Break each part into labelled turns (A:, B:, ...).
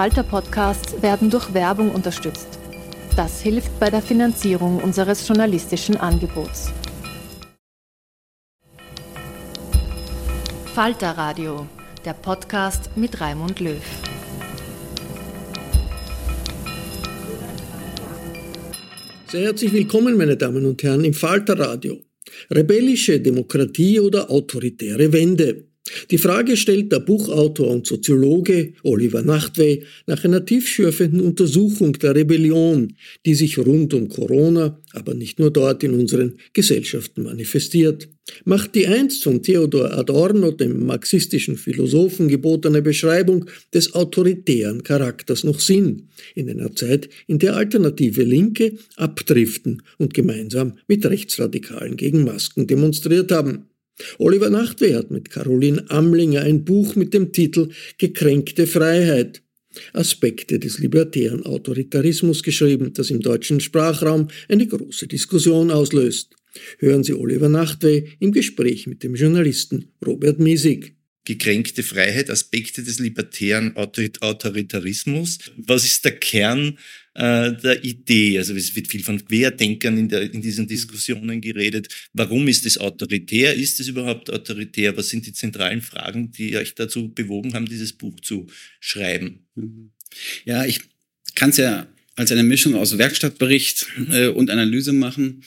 A: Falter-Podcasts werden durch Werbung unterstützt. Das hilft bei der Finanzierung unseres journalistischen Angebots. Falter Radio, der Podcast mit Raimund Löw.
B: Sehr herzlich willkommen, meine Damen und Herren, im Falter Radio. Rebellische Demokratie oder autoritäre Wende? Die Frage stellt der Buchautor und Soziologe Oliver Nachtwey nach einer tiefschürfenden Untersuchung der Rebellion, die sich rund um Corona, aber nicht nur dort in unseren Gesellschaften manifestiert. Macht die einst von Theodor Adorno, dem marxistischen Philosophen, gebotene Beschreibung des autoritären Charakters noch Sinn, in einer Zeit, in der alternative Linke abdriften und gemeinsam mit Rechtsradikalen gegen Masken demonstriert haben. Oliver Nachtwey hat mit Caroline Amlinger ein Buch mit dem Titel Gekränkte Freiheit. Aspekte des libertären Autoritarismus geschrieben, das im deutschen Sprachraum eine große Diskussion auslöst. Hören Sie Oliver Nachtwey im Gespräch mit dem Journalisten Robert Miesig.
C: Gekränkte Freiheit, Aspekte des libertären Autoritarismus. Was ist der Kern äh, der Idee. Also es wird viel von Querdenkern in, der, in diesen Diskussionen geredet. Warum ist es autoritär? Ist es überhaupt autoritär? Was sind die zentralen Fragen, die euch dazu bewogen haben, dieses Buch zu schreiben?
D: Ja, ich kann es ja als eine Mischung aus Werkstattbericht äh, und Analyse machen.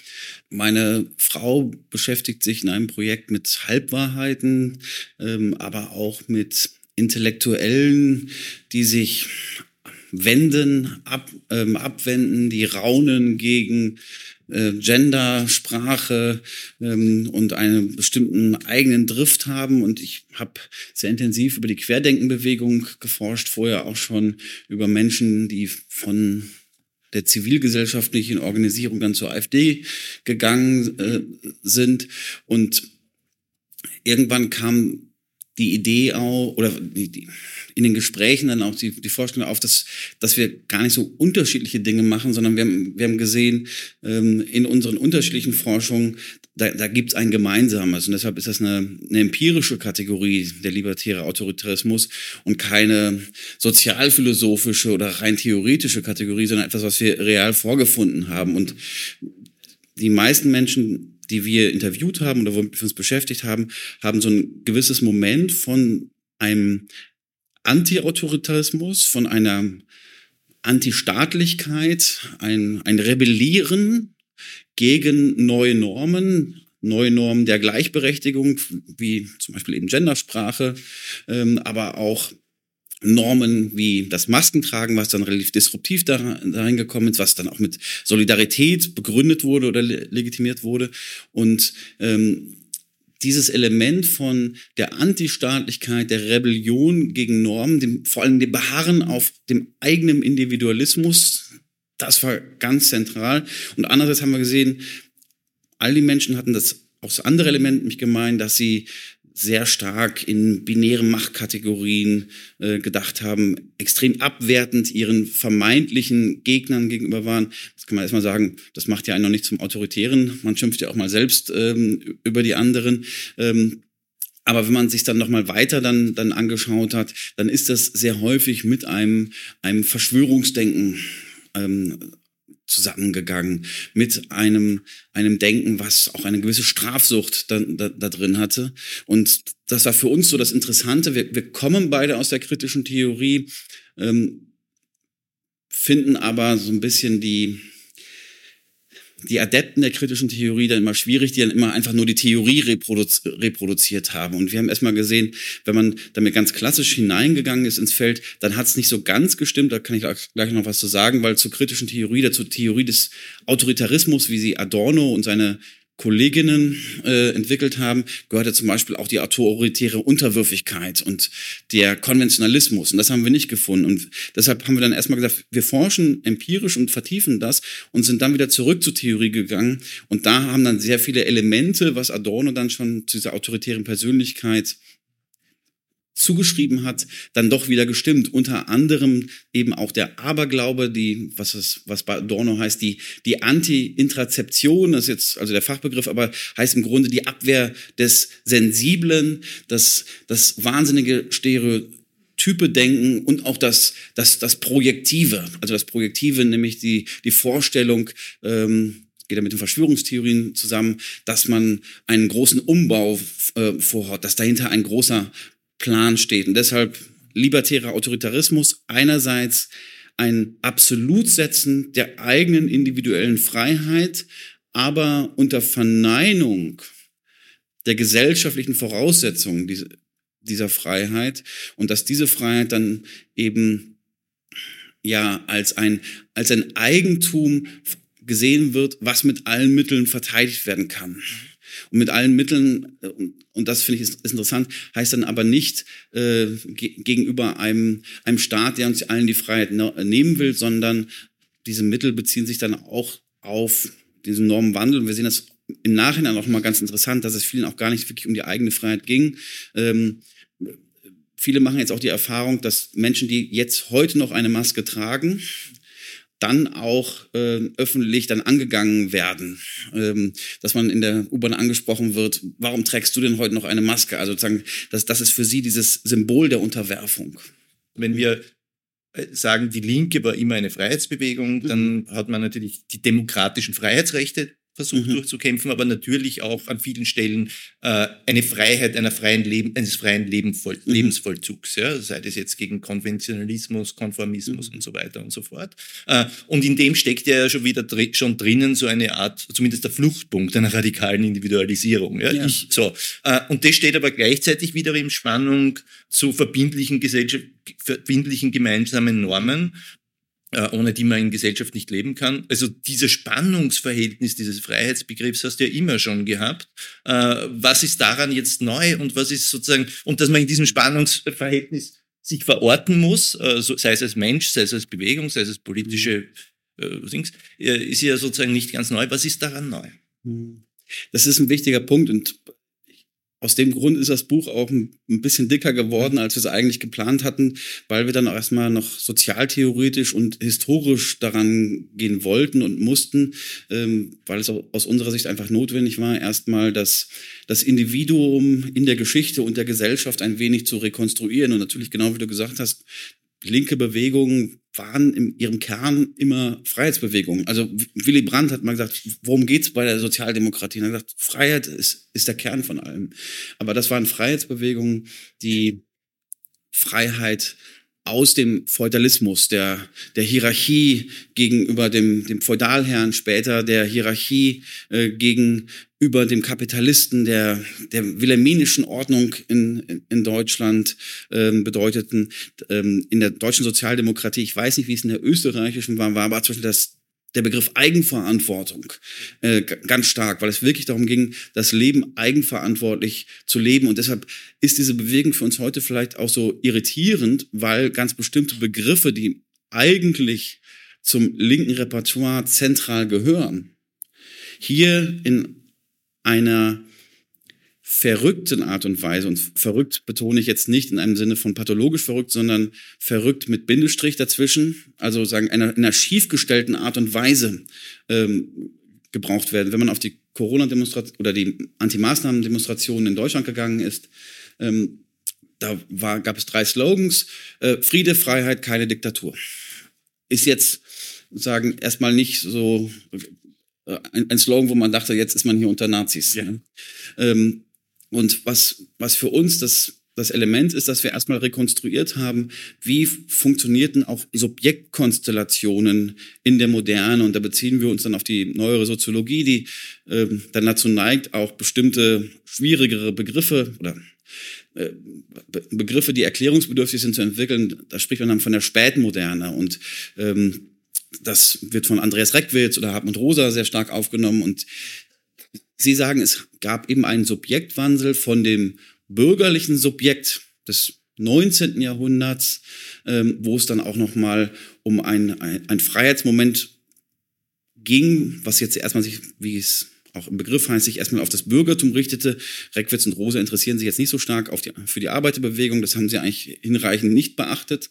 D: Meine Frau beschäftigt sich in einem Projekt mit Halbwahrheiten, ähm, aber auch mit Intellektuellen, die sich wenden, ab, ähm, abwenden, die raunen gegen äh, Gender, Sprache ähm, und einen bestimmten eigenen Drift haben. Und ich habe sehr intensiv über die Querdenkenbewegung geforscht, vorher auch schon über Menschen, die von der zivilgesellschaftlichen Organisierung dann zur AfD gegangen äh, sind. Und irgendwann kam die Idee auch, oder die, in den Gesprächen dann auch die, die Vorstellung auf, dass, dass wir gar nicht so unterschiedliche Dinge machen, sondern wir haben, wir haben gesehen, ähm, in unseren unterschiedlichen Forschungen, da, da gibt es ein Gemeinsames. Und deshalb ist das eine, eine empirische Kategorie, der libertäre Autoritarismus, und keine sozialphilosophische oder rein theoretische Kategorie, sondern etwas, was wir real vorgefunden haben. Und die meisten Menschen, die wir interviewt haben oder womit wir uns beschäftigt haben, haben so ein gewisses Moment von einem Anti-Autoritarismus, von einer Anti-Staatlichkeit, ein, ein Rebellieren gegen neue Normen, neue Normen der Gleichberechtigung, wie zum Beispiel eben Gendersprache, ähm, aber auch Normen wie das Maskentragen, was dann relativ disruptiv da, reingekommen ist, was dann auch mit Solidarität begründet wurde oder legitimiert wurde. Und ähm, dieses Element von der Antistaatlichkeit, der Rebellion gegen Normen, dem, vor allem dem Beharren auf dem eigenen Individualismus, das war ganz zentral. Und andererseits haben wir gesehen, all die Menschen hatten das auch das andere Element nämlich gemeint, dass sie sehr stark in binären Machtkategorien äh, gedacht haben, extrem abwertend ihren vermeintlichen Gegnern gegenüber waren. Das kann man erstmal sagen, das macht ja einen noch nicht zum Autoritären. Man schimpft ja auch mal selbst ähm, über die anderen. Ähm, aber wenn man sich dann nochmal weiter dann, dann angeschaut hat, dann ist das sehr häufig mit einem, einem Verschwörungsdenken ähm, zusammengegangen mit einem, einem Denken, was auch eine gewisse Strafsucht da, da, da drin hatte. Und das war für uns so das Interessante. Wir, wir kommen beide aus der kritischen Theorie, ähm, finden aber so ein bisschen die, die Adepten der kritischen Theorie dann immer schwierig, die dann immer einfach nur die Theorie reproduzi reproduziert haben. Und wir haben erstmal gesehen, wenn man damit ganz klassisch hineingegangen ist ins Feld, dann hat es nicht so ganz gestimmt, da kann ich gleich noch was zu sagen, weil zur kritischen Theorie, dazu Theorie des Autoritarismus, wie sie Adorno und seine Kolleginnen äh, entwickelt haben, gehörte zum Beispiel auch die autoritäre Unterwürfigkeit und der Konventionalismus. Und das haben wir nicht gefunden. Und deshalb haben wir dann erstmal gesagt, wir forschen empirisch und vertiefen das und sind dann wieder zurück zur Theorie gegangen. Und da haben dann sehr viele Elemente, was Adorno dann schon zu dieser autoritären Persönlichkeit zugeschrieben hat, dann doch wieder gestimmt. Unter anderem eben auch der Aberglaube, die, was es, was bei Adorno heißt, die, die Anti-Intrazeption, das ist jetzt also der Fachbegriff, aber heißt im Grunde die Abwehr des Sensiblen, das, das wahnsinnige Stereotyp Type denken und auch das, das, das Projektive. Also das Projektive, nämlich die, die Vorstellung, ähm, geht ja mit den Verschwörungstheorien zusammen, dass man einen großen Umbau äh, vorhat, dass dahinter ein großer Plan steht. Und deshalb libertärer Autoritarismus einerseits ein Absolutsetzen der eigenen individuellen Freiheit, aber unter Verneinung der gesellschaftlichen Voraussetzungen dieser Freiheit und dass diese Freiheit dann eben ja als ein, als ein Eigentum gesehen wird, was mit allen Mitteln verteidigt werden kann. Und mit allen Mitteln, äh, und das finde ich ist, ist, interessant, heißt dann aber nicht äh, gegenüber einem, einem Staat, der uns allen die Freiheit nehmen will, sondern diese Mittel beziehen sich dann auch auf diesen Normenwandel. Und wir sehen das im Nachhinein auch mal ganz interessant, dass es vielen auch gar nicht wirklich um die eigene Freiheit ging. Ähm, viele machen jetzt auch die Erfahrung, dass Menschen, die jetzt heute noch eine Maske tragen, dann auch äh, öffentlich dann angegangen werden, ähm, dass man in der U-Bahn angesprochen wird, warum trägst du denn heute noch eine Maske? Also sozusagen, das, das ist für sie dieses Symbol der Unterwerfung.
C: Wenn wir äh, sagen, die Linke war immer eine Freiheitsbewegung, dann mhm. hat man natürlich die demokratischen Freiheitsrechte versucht mhm. durchzukämpfen, aber natürlich auch an vielen Stellen äh, eine Freiheit einer freien Leben, eines freien Lebenvoll mhm. Lebensvollzugs, ja, sei das jetzt gegen Konventionalismus, Konformismus mhm. und so weiter und so fort. Äh, und in dem steckt ja schon wieder dr schon drinnen so eine Art, zumindest der Fluchtpunkt einer radikalen Individualisierung. Ja. ja. Ich, so. Äh, und das steht aber gleichzeitig wieder in Spannung zu verbindlichen Gesellschaft, verbindlichen gemeinsamen Normen, ohne die man in Gesellschaft nicht leben kann. Also dieses Spannungsverhältnis dieses Freiheitsbegriffs hast du ja immer schon gehabt. Äh, was ist daran jetzt neu und was ist sozusagen, und dass man in diesem Spannungsverhältnis sich verorten muss, äh, sei es als Mensch, sei es als Bewegung, sei es als politische Dings, ist ja sozusagen nicht ganz neu. Was ist daran neu?
D: Hm. Das ist ein wichtiger Punkt und aus dem Grund ist das Buch auch ein, bisschen dicker geworden, als wir es eigentlich geplant hatten, weil wir dann auch erstmal noch sozialtheoretisch und historisch daran gehen wollten und mussten, ähm, weil es aus unserer Sicht einfach notwendig war, erstmal das, das Individuum in der Geschichte und der Gesellschaft ein wenig zu rekonstruieren. Und natürlich, genau wie du gesagt hast, linke Bewegungen waren in ihrem Kern immer Freiheitsbewegungen. Also Willy Brandt hat mal gesagt, worum geht's bei der Sozialdemokratie? Und er hat gesagt, Freiheit ist, ist der Kern von allem. Aber das waren Freiheitsbewegungen, die Freiheit aus dem Feudalismus, der, der Hierarchie gegenüber dem, dem Feudalherrn, später der Hierarchie äh, gegenüber dem Kapitalisten, der, der wilhelminischen Ordnung in, in Deutschland ähm, bedeuteten. Ähm, in der deutschen Sozialdemokratie, ich weiß nicht, wie es in der österreichischen war, war aber zum Beispiel das der Begriff Eigenverantwortung äh, ganz stark, weil es wirklich darum ging, das Leben eigenverantwortlich zu leben. Und deshalb ist diese Bewegung für uns heute vielleicht auch so irritierend, weil ganz bestimmte Begriffe, die eigentlich zum linken Repertoire zentral gehören, hier in einer verrückten Art und Weise, und verrückt betone ich jetzt nicht in einem Sinne von pathologisch verrückt, sondern verrückt mit Bindestrich dazwischen, also sagen einer, in einer schiefgestellten Art und Weise ähm, gebraucht werden. Wenn man auf die Corona-Demonstration oder die Anti-Maßnahmen-Demonstrationen in Deutschland gegangen ist, ähm, da war, gab es drei Slogans, äh, Friede, Freiheit, keine Diktatur. Ist jetzt sagen erstmal nicht so äh, ein, ein, Slogan, wo man dachte, jetzt ist man hier unter Nazis. Ja. Ne? Ähm, und was, was für uns das, das Element ist, dass wir erstmal rekonstruiert haben, wie funktionierten auch Subjektkonstellationen in der Moderne. Und da beziehen wir uns dann auf die neuere Soziologie, die äh, dann dazu neigt, auch bestimmte schwierigere Begriffe oder äh, Begriffe, die erklärungsbedürftig sind, zu entwickeln. Da spricht man dann von der Spätmoderne. Und ähm, das wird von Andreas Reckwitz oder Hartmut Rosa sehr stark aufgenommen. Und Sie sagen, es gab eben einen Subjektwandel von dem bürgerlichen Subjekt des 19. Jahrhunderts, ähm, wo es dann auch nochmal um ein, ein, ein Freiheitsmoment ging, was jetzt erstmal sich, wie es auch im Begriff heißt, sich erstmal auf das Bürgertum richtete. Reckwitz und Rosa interessieren sich jetzt nicht so stark auf die, für die Arbeiterbewegung, das haben sie eigentlich hinreichend nicht beachtet.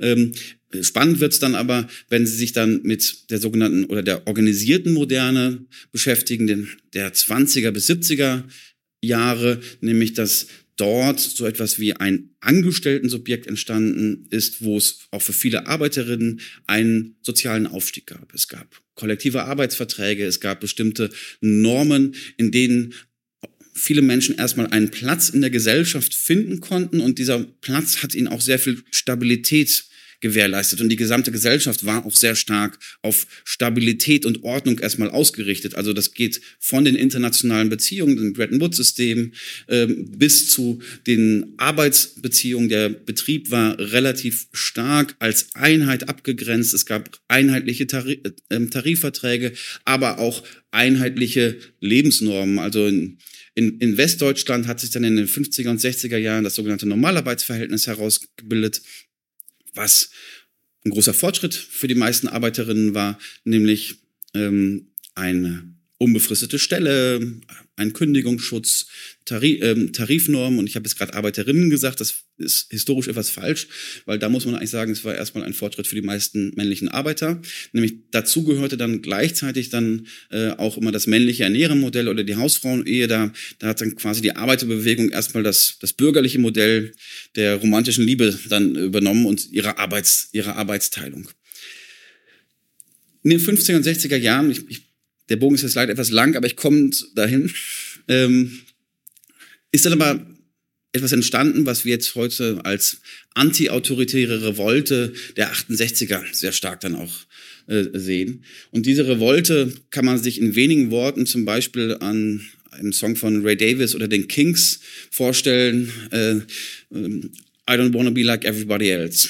D: Ähm, spannend wird's dann aber, wenn sie sich dann mit der sogenannten oder der organisierten Moderne beschäftigen, den, der 20er bis 70er Jahre, nämlich das dort so etwas wie ein Angestellten-Subjekt entstanden ist, wo es auch für viele Arbeiterinnen einen sozialen Aufstieg gab. Es gab kollektive Arbeitsverträge, es gab bestimmte Normen, in denen viele Menschen erstmal einen Platz in der Gesellschaft finden konnten. Und dieser Platz hat ihnen auch sehr viel Stabilität gewährleistet. Und die gesamte Gesellschaft war auch sehr stark auf Stabilität und Ordnung erstmal ausgerichtet. Also das geht von den internationalen Beziehungen, dem Bretton Woods-System, ähm, bis zu den Arbeitsbeziehungen. Der Betrieb war relativ stark als Einheit abgegrenzt. Es gab einheitliche äh, Tarifverträge, aber auch einheitliche Lebensnormen. Also in, in, in Westdeutschland hat sich dann in den 50er und 60er Jahren das sogenannte Normalarbeitsverhältnis herausgebildet was ein großer Fortschritt für die meisten Arbeiterinnen war, nämlich ähm, eine unbefristete Stelle, ein Kündigungsschutz, Tarif, ähm, Tarifnormen und ich habe jetzt gerade Arbeiterinnen gesagt, das ist historisch etwas falsch, weil da muss man eigentlich sagen, es war erstmal ein Fortschritt für die meisten männlichen Arbeiter. Nämlich dazu gehörte dann gleichzeitig dann äh, auch immer das männliche Ernähremodell oder die Hausfrauenehe. Da, da hat dann quasi die Arbeiterbewegung erstmal das, das bürgerliche Modell der romantischen Liebe dann übernommen und ihre, Arbeits, ihre Arbeitsteilung. In den 50er und 60er Jahren, ich, ich der Bogen ist jetzt leider etwas lang, aber ich komme dahin. Ähm, ist dann aber etwas entstanden, was wir jetzt heute als anti-autoritäre Revolte der 68er sehr stark dann auch äh, sehen. Und diese Revolte kann man sich in wenigen Worten zum Beispiel an einem Song von Ray Davis oder den Kings vorstellen. Äh, ähm, I don't want to be like everybody else.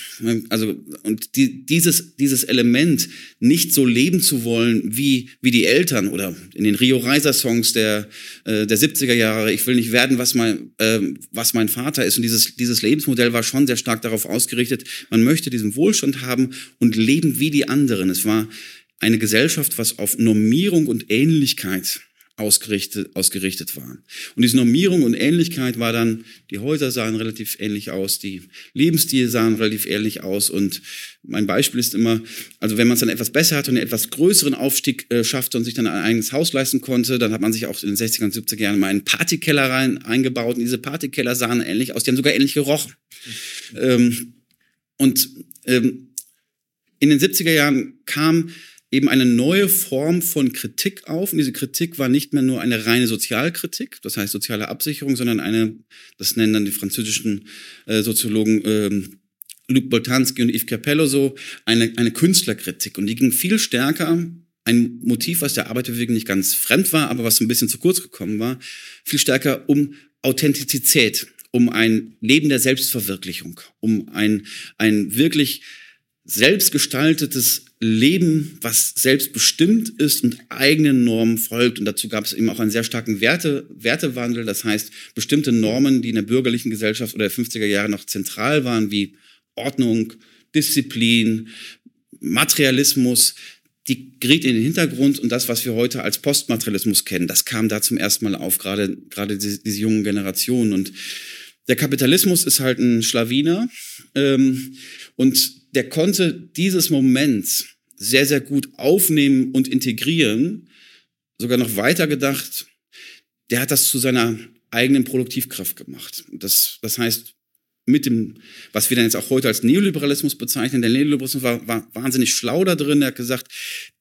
D: Also, und die, dieses, dieses Element, nicht so leben zu wollen wie, wie die Eltern oder in den Rio Reiser Songs der, äh, der 70er Jahre, ich will nicht werden, was mein, äh, was mein Vater ist. Und dieses, dieses Lebensmodell war schon sehr stark darauf ausgerichtet, man möchte diesen Wohlstand haben und leben wie die anderen. Es war eine Gesellschaft, was auf Normierung und Ähnlichkeit ausgerichtet, ausgerichtet waren. Und diese Normierung und Ähnlichkeit war dann, die Häuser sahen relativ ähnlich aus, die Lebensstile sahen relativ ähnlich aus. Und mein Beispiel ist immer, also wenn man es dann etwas besser hat und einen etwas größeren Aufstieg äh, schaffte und sich dann ein eigenes Haus leisten konnte, dann hat man sich auch in den 60er und 70er Jahren mal einen Partykeller rein, eingebaut. Und diese Partykeller sahen ähnlich aus, die haben sogar ähnlich gerochen. Ähm, und ähm, in den 70er Jahren kam eben eine neue Form von Kritik auf. Und diese Kritik war nicht mehr nur eine reine Sozialkritik, das heißt soziale Absicherung, sondern eine, das nennen dann die französischen äh, Soziologen ähm, Luc Boltanski und Yves Capello so, eine, eine Künstlerkritik. Und die ging viel stärker ein Motiv, was der Arbeiterbewegung nicht ganz fremd war, aber was ein bisschen zu kurz gekommen war, viel stärker um Authentizität, um ein Leben der Selbstverwirklichung, um ein, ein wirklich selbstgestaltetes Leben, was selbstbestimmt ist und eigenen Normen folgt. Und dazu gab es eben auch einen sehr starken Werte, Wertewandel. Das heißt, bestimmte Normen, die in der bürgerlichen Gesellschaft oder der 50er Jahre noch zentral waren, wie Ordnung, Disziplin, Materialismus, die geriet in den Hintergrund und das, was wir heute als Postmaterialismus kennen, das kam da zum ersten Mal auf, gerade, gerade diese, diese jungen Generationen. Und der Kapitalismus ist halt ein Schlawiner ähm, und der konnte dieses Moment sehr, sehr gut aufnehmen und integrieren, sogar noch weiter gedacht, der hat das zu seiner eigenen Produktivkraft gemacht. Das, das heißt, mit dem, was wir dann jetzt auch heute als Neoliberalismus bezeichnen, der Neoliberalismus war, war wahnsinnig schlau da drin. Er hat gesagt,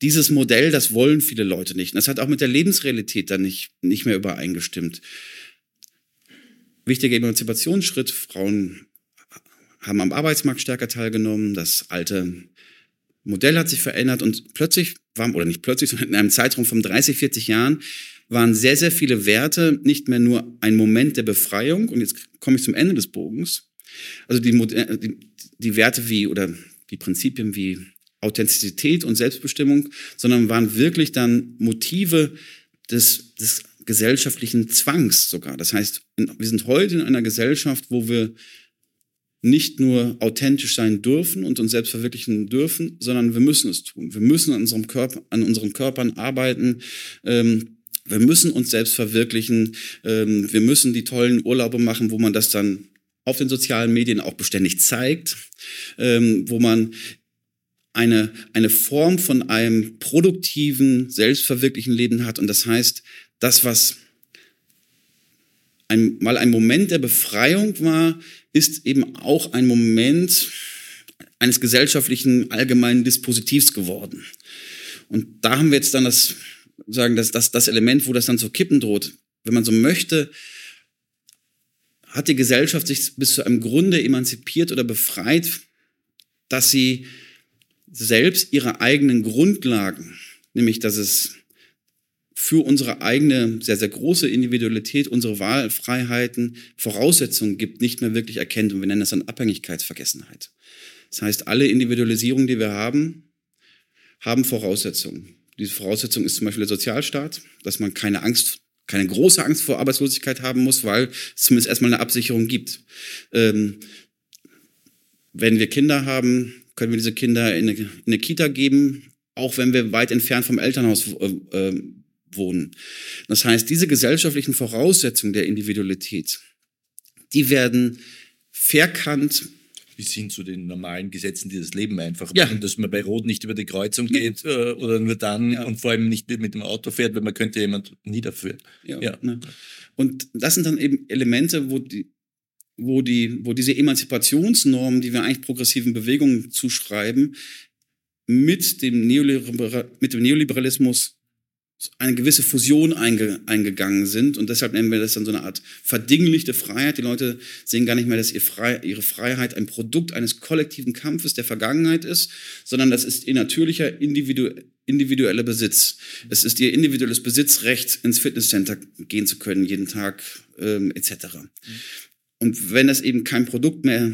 D: dieses Modell, das wollen viele Leute nicht. Und das hat auch mit der Lebensrealität dann nicht, nicht mehr übereingestimmt. Wichtiger Emanzipationsschritt, Frauen haben am Arbeitsmarkt stärker teilgenommen, das alte Modell hat sich verändert und plötzlich waren, oder nicht plötzlich, sondern in einem Zeitraum von 30, 40 Jahren waren sehr, sehr viele Werte nicht mehr nur ein Moment der Befreiung. Und jetzt komme ich zum Ende des Bogens. Also die, die, die Werte wie oder die Prinzipien wie Authentizität und Selbstbestimmung, sondern waren wirklich dann Motive des, des gesellschaftlichen Zwangs sogar. Das heißt, wir sind heute in einer Gesellschaft, wo wir nicht nur authentisch sein dürfen und uns selbst verwirklichen dürfen, sondern wir müssen es tun. Wir müssen an, unserem Körper, an unseren Körpern arbeiten. Ähm, wir müssen uns selbst verwirklichen. Ähm, wir müssen die tollen Urlaube machen, wo man das dann auf den sozialen Medien auch beständig zeigt, ähm, wo man eine, eine Form von einem produktiven, selbstverwirklichen Leben hat. Und das heißt, das, was ein, mal ein Moment der Befreiung war, ist eben auch ein Moment eines gesellschaftlichen allgemeinen Dispositivs geworden. Und da haben wir jetzt dann das, sagen, das, das, das Element, wo das dann zu kippen droht. Wenn man so möchte, hat die Gesellschaft sich bis zu einem Grunde emanzipiert oder befreit, dass sie selbst ihre eigenen Grundlagen, nämlich dass es für unsere eigene sehr, sehr große Individualität, unsere Wahlfreiheiten Voraussetzungen gibt, nicht mehr wirklich erkennt. Und wir nennen das dann Abhängigkeitsvergessenheit. Das heißt, alle Individualisierungen, die wir haben, haben Voraussetzungen. Diese Voraussetzung ist zum Beispiel der Sozialstaat, dass man keine Angst, keine große Angst vor Arbeitslosigkeit haben muss, weil es zumindest erstmal eine Absicherung gibt. Ähm, wenn wir Kinder haben, können wir diese Kinder in eine, in eine Kita geben, auch wenn wir weit entfernt vom Elternhaus äh, wohnen. Das heißt, diese gesellschaftlichen Voraussetzungen der Individualität, die werden verkannt
C: bis hin zu den normalen Gesetzen, die das Leben einfach
D: ja.
C: machen, dass man bei Rot nicht über die Kreuzung geht äh, oder nur dann ja. und vor allem nicht mit dem Auto fährt, weil man könnte jemand niederführen.
D: Ja, ja. Ne. Und das sind dann eben Elemente, wo die, wo die, wo diese Emanzipationsnormen, die wir eigentlich progressiven Bewegungen zuschreiben, mit dem, mit dem Neoliberalismus eine gewisse Fusion einge, eingegangen sind und deshalb nennen wir das dann so eine Art verdinglichte Freiheit. Die Leute sehen gar nicht mehr, dass ihr Frei, ihre Freiheit ein Produkt eines kollektiven Kampfes der Vergangenheit ist, sondern das ist ihr natürlicher individu, individueller Besitz. Es ist ihr individuelles Besitzrecht, ins Fitnesscenter gehen zu können, jeden Tag ähm, etc. Mhm. Und wenn das eben kein Produkt mehr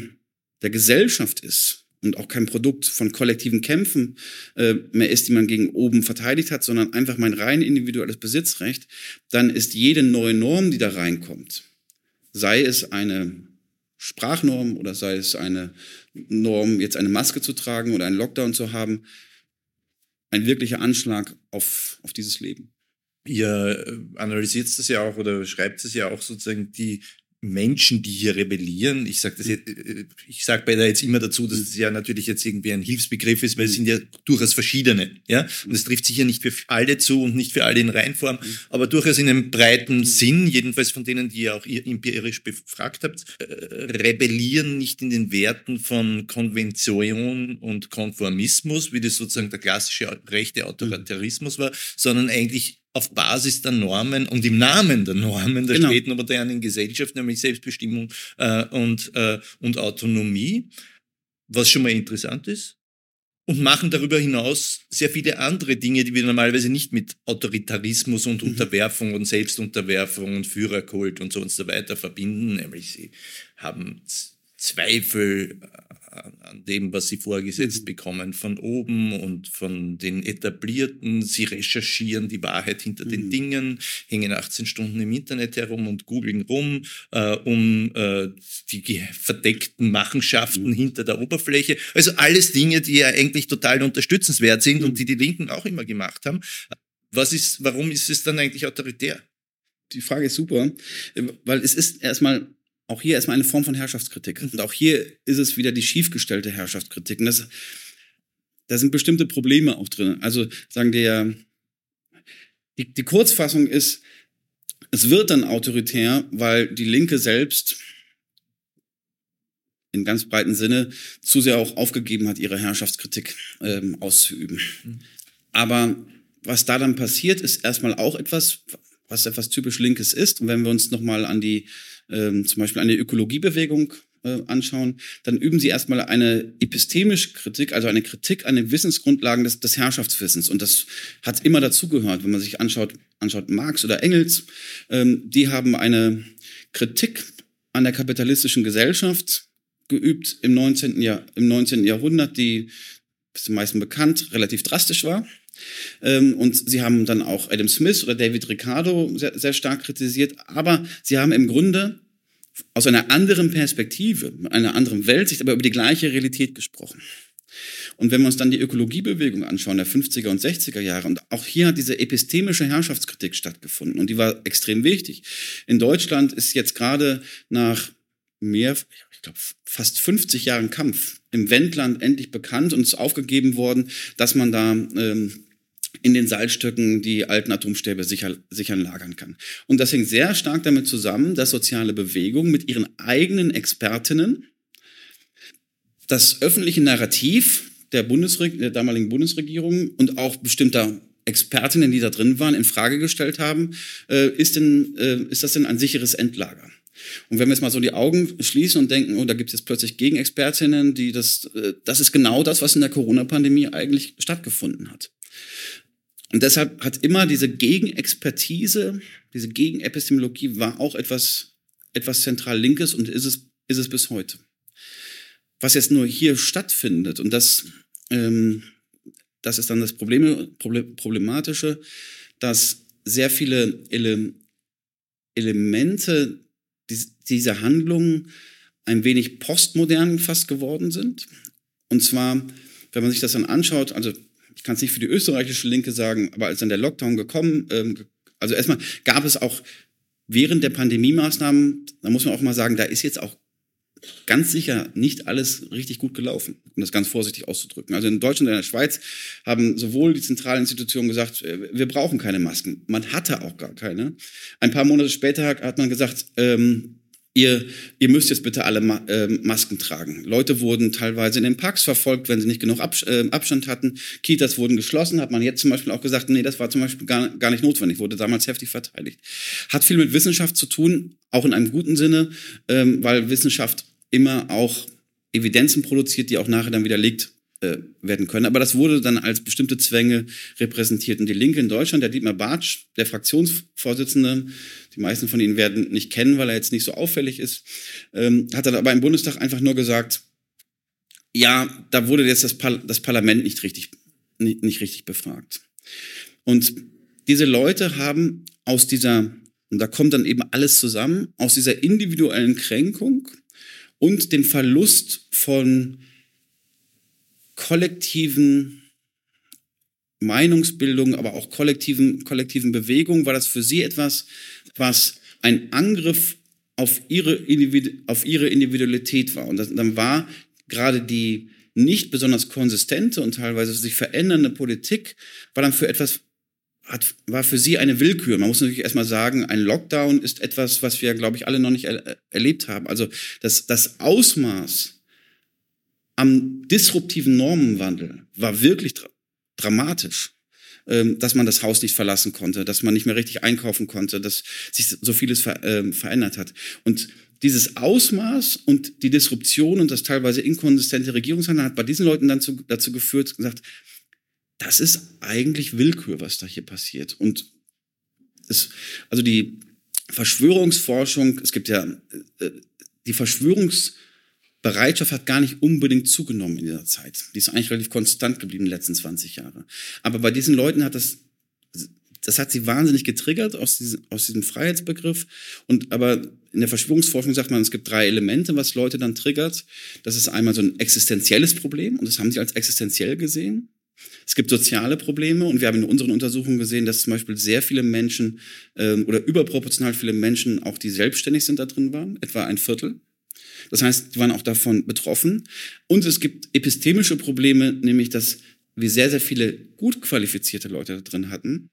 D: der Gesellschaft ist, und auch kein Produkt von kollektiven Kämpfen äh, mehr ist, die man gegen oben verteidigt hat, sondern einfach mein rein individuelles Besitzrecht, dann ist jede neue Norm, die da reinkommt, sei es eine Sprachnorm oder sei es eine Norm, jetzt eine Maske zu tragen oder einen Lockdown zu haben, ein wirklicher Anschlag auf, auf dieses Leben.
C: Ihr äh, analysiert das ja auch oder schreibt es ja auch sozusagen die Menschen, die hier rebellieren. Ich sage das jetzt, äh, ich sage bei der jetzt immer dazu, dass es ja natürlich jetzt irgendwie ein Hilfsbegriff ist, weil es sind ja durchaus verschiedene, ja. Und es trifft sicher nicht für alle zu und nicht für alle in Reinform, aber durchaus in einem breiten Sinn, jedenfalls von denen, die ihr auch empirisch befragt habt, äh, rebellieren nicht in den Werten von Konvention und Konformismus, wie das sozusagen der klassische rechte Autoritarismus war, sondern eigentlich auf Basis der Normen und im Namen der Normen der genau. späten modernen Gesellschaft, nämlich Selbstbestimmung äh, und, äh, und Autonomie, was schon mal interessant ist. Und machen darüber hinaus sehr viele andere Dinge, die wir normalerweise nicht mit Autoritarismus und mhm. Unterwerfung und Selbstunterwerfung und Führerkult und so und so weiter verbinden. Nämlich sie haben Zweifel an dem, was sie vorgesetzt mhm. bekommen von oben und von den Etablierten. Sie recherchieren die Wahrheit hinter mhm. den Dingen, hängen 18 Stunden im Internet herum und googeln rum, äh, um äh, die verdeckten Machenschaften mhm. hinter der Oberfläche. Also alles Dinge, die ja eigentlich total unterstützenswert sind und mhm. die die Linken auch immer gemacht haben. Was ist, warum ist es dann eigentlich autoritär?
D: Die Frage ist super, weil es ist erstmal auch hier erstmal eine Form von Herrschaftskritik. Und auch hier ist es wieder die schiefgestellte Herrschaftskritik. Und das, da sind bestimmte Probleme auch drin. Also sagen der, die, die Kurzfassung ist, es wird dann autoritär, weil die Linke selbst in ganz breiten Sinne zu sehr auch aufgegeben hat, ihre Herrschaftskritik ähm, auszuüben. Mhm. Aber was da dann passiert, ist erstmal auch etwas, was etwas typisch Linkes ist. Und wenn wir uns nochmal an die ähm, zum Beispiel eine Ökologiebewegung äh, anschauen, dann üben sie erstmal eine epistemische Kritik, also eine Kritik an den Wissensgrundlagen des, des Herrschaftswissens. Und das hat immer dazugehört, wenn man sich anschaut, anschaut Marx oder Engels, ähm, die haben eine Kritik an der kapitalistischen Gesellschaft geübt im 19. Jahr, im 19. Jahrhundert, die ist den meisten bekannt, relativ drastisch war. Ähm, und sie haben dann auch Adam Smith oder David Ricardo sehr, sehr stark kritisiert. Aber sie haben im Grunde aus einer anderen Perspektive, einer anderen Weltsicht, aber über die gleiche Realität gesprochen. Und wenn wir uns dann die Ökologiebewegung anschauen, der 50er und 60er Jahre, und auch hier hat diese epistemische Herrschaftskritik stattgefunden und die war extrem wichtig. In Deutschland ist jetzt gerade nach mehr, ich glaube, fast 50 Jahren Kampf im Wendland endlich bekannt und ist aufgegeben worden, dass man da ähm, in den Salzstöcken die alten Atomstäbe sicher, sichern lagern kann. Und das hängt sehr stark damit zusammen, dass soziale Bewegungen mit ihren eigenen Expertinnen das öffentliche Narrativ der, Bundesreg der damaligen Bundesregierung und auch bestimmter Expertinnen, die da drin waren, in Frage gestellt haben, äh, ist, denn, äh, ist das denn ein sicheres Endlager? Und wenn wir jetzt mal so die Augen schließen und denken, oh, da gibt es jetzt plötzlich Gegenexpertinnen, die das, äh, das ist genau das, was in der Corona-Pandemie eigentlich stattgefunden hat. Und deshalb hat immer diese Gegenexpertise, diese Gegenepistemologie war auch etwas, etwas zentral Linkes und ist es, ist es bis heute. Was jetzt nur hier stattfindet, und das, ähm, das ist dann das Problem, Problematische, dass sehr viele Ele Elemente dieser Handlung ein wenig postmodern fast geworden sind. Und zwar, wenn man sich das dann anschaut, also ich kann es nicht für die österreichische Linke sagen, aber als dann der Lockdown gekommen, ähm, also erstmal gab es auch während der Pandemie-Maßnahmen, da muss man auch mal sagen, da ist jetzt auch ganz sicher nicht alles richtig gut gelaufen, um das ganz vorsichtig auszudrücken. Also in Deutschland und in der Schweiz haben sowohl die zentralen Institutionen gesagt, äh, wir brauchen keine Masken. Man hatte auch gar keine. Ein paar Monate später hat man gesagt, ähm, ihr, ihr müsst jetzt bitte alle äh, Masken tragen. Leute wurden teilweise in den Parks verfolgt, wenn sie nicht genug äh, Abstand hatten. Kitas wurden geschlossen, hat man jetzt zum Beispiel auch gesagt, nee, das war zum Beispiel gar, gar nicht notwendig, wurde damals heftig verteidigt. Hat viel mit Wissenschaft zu tun, auch in einem guten Sinne, ähm, weil Wissenschaft immer auch Evidenzen produziert, die auch nachher dann widerlegt äh, werden können. Aber das wurde dann als bestimmte Zwänge repräsentiert. Und die Linke in Deutschland, der Dietmar Bartsch, der Fraktionsvorsitzende, die meisten von Ihnen werden nicht kennen, weil er jetzt nicht so auffällig ist, ähm, hat dann aber im Bundestag einfach nur gesagt, ja, da wurde jetzt das, Par das Parlament nicht richtig, nicht, nicht richtig befragt. Und diese Leute haben aus dieser, und da kommt dann eben alles zusammen, aus dieser individuellen Kränkung und dem Verlust von kollektiven Meinungsbildung, aber auch kollektiven, kollektiven Bewegungen, war das für sie etwas, was ein Angriff auf ihre, Individu auf ihre Individualität war. Und das, dann war gerade die nicht besonders konsistente und teilweise sich verändernde Politik, war dann für etwas, hat, war für sie eine Willkür. Man muss natürlich erstmal sagen, ein Lockdown ist etwas, was wir, glaube ich, alle noch nicht er erlebt haben. Also das, das Ausmaß am disruptiven Normenwandel war wirklich dra dramatisch ähm, dass man das Haus nicht verlassen konnte, dass man nicht mehr richtig einkaufen konnte, dass sich so vieles ver äh, verändert hat. Und dieses Ausmaß und die Disruption und das teilweise inkonsistente Regierungshandeln hat bei diesen Leuten dann zu, dazu geführt, gesagt, das ist eigentlich Willkür, was da hier passiert. Und es, also die Verschwörungsforschung, es gibt ja äh, die Verschwörungs Bereitschaft hat gar nicht unbedingt zugenommen in dieser Zeit. Die ist eigentlich relativ konstant geblieben in den letzten 20 Jahren. Aber bei diesen Leuten hat das, das hat sie wahnsinnig getriggert aus diesem, aus diesem Freiheitsbegriff. Und aber in der Verschwörungsforschung sagt man, es gibt drei Elemente, was Leute dann triggert. Das ist einmal so ein existenzielles Problem und das haben sie als existenziell gesehen. Es gibt soziale Probleme und wir haben in unseren Untersuchungen gesehen, dass zum Beispiel sehr viele Menschen äh, oder überproportional viele Menschen, auch die selbstständig sind, da drin waren, etwa ein Viertel. Das heißt, die waren auch davon betroffen. Und es gibt epistemische Probleme, nämlich dass wir sehr, sehr viele gut qualifizierte Leute da drin hatten,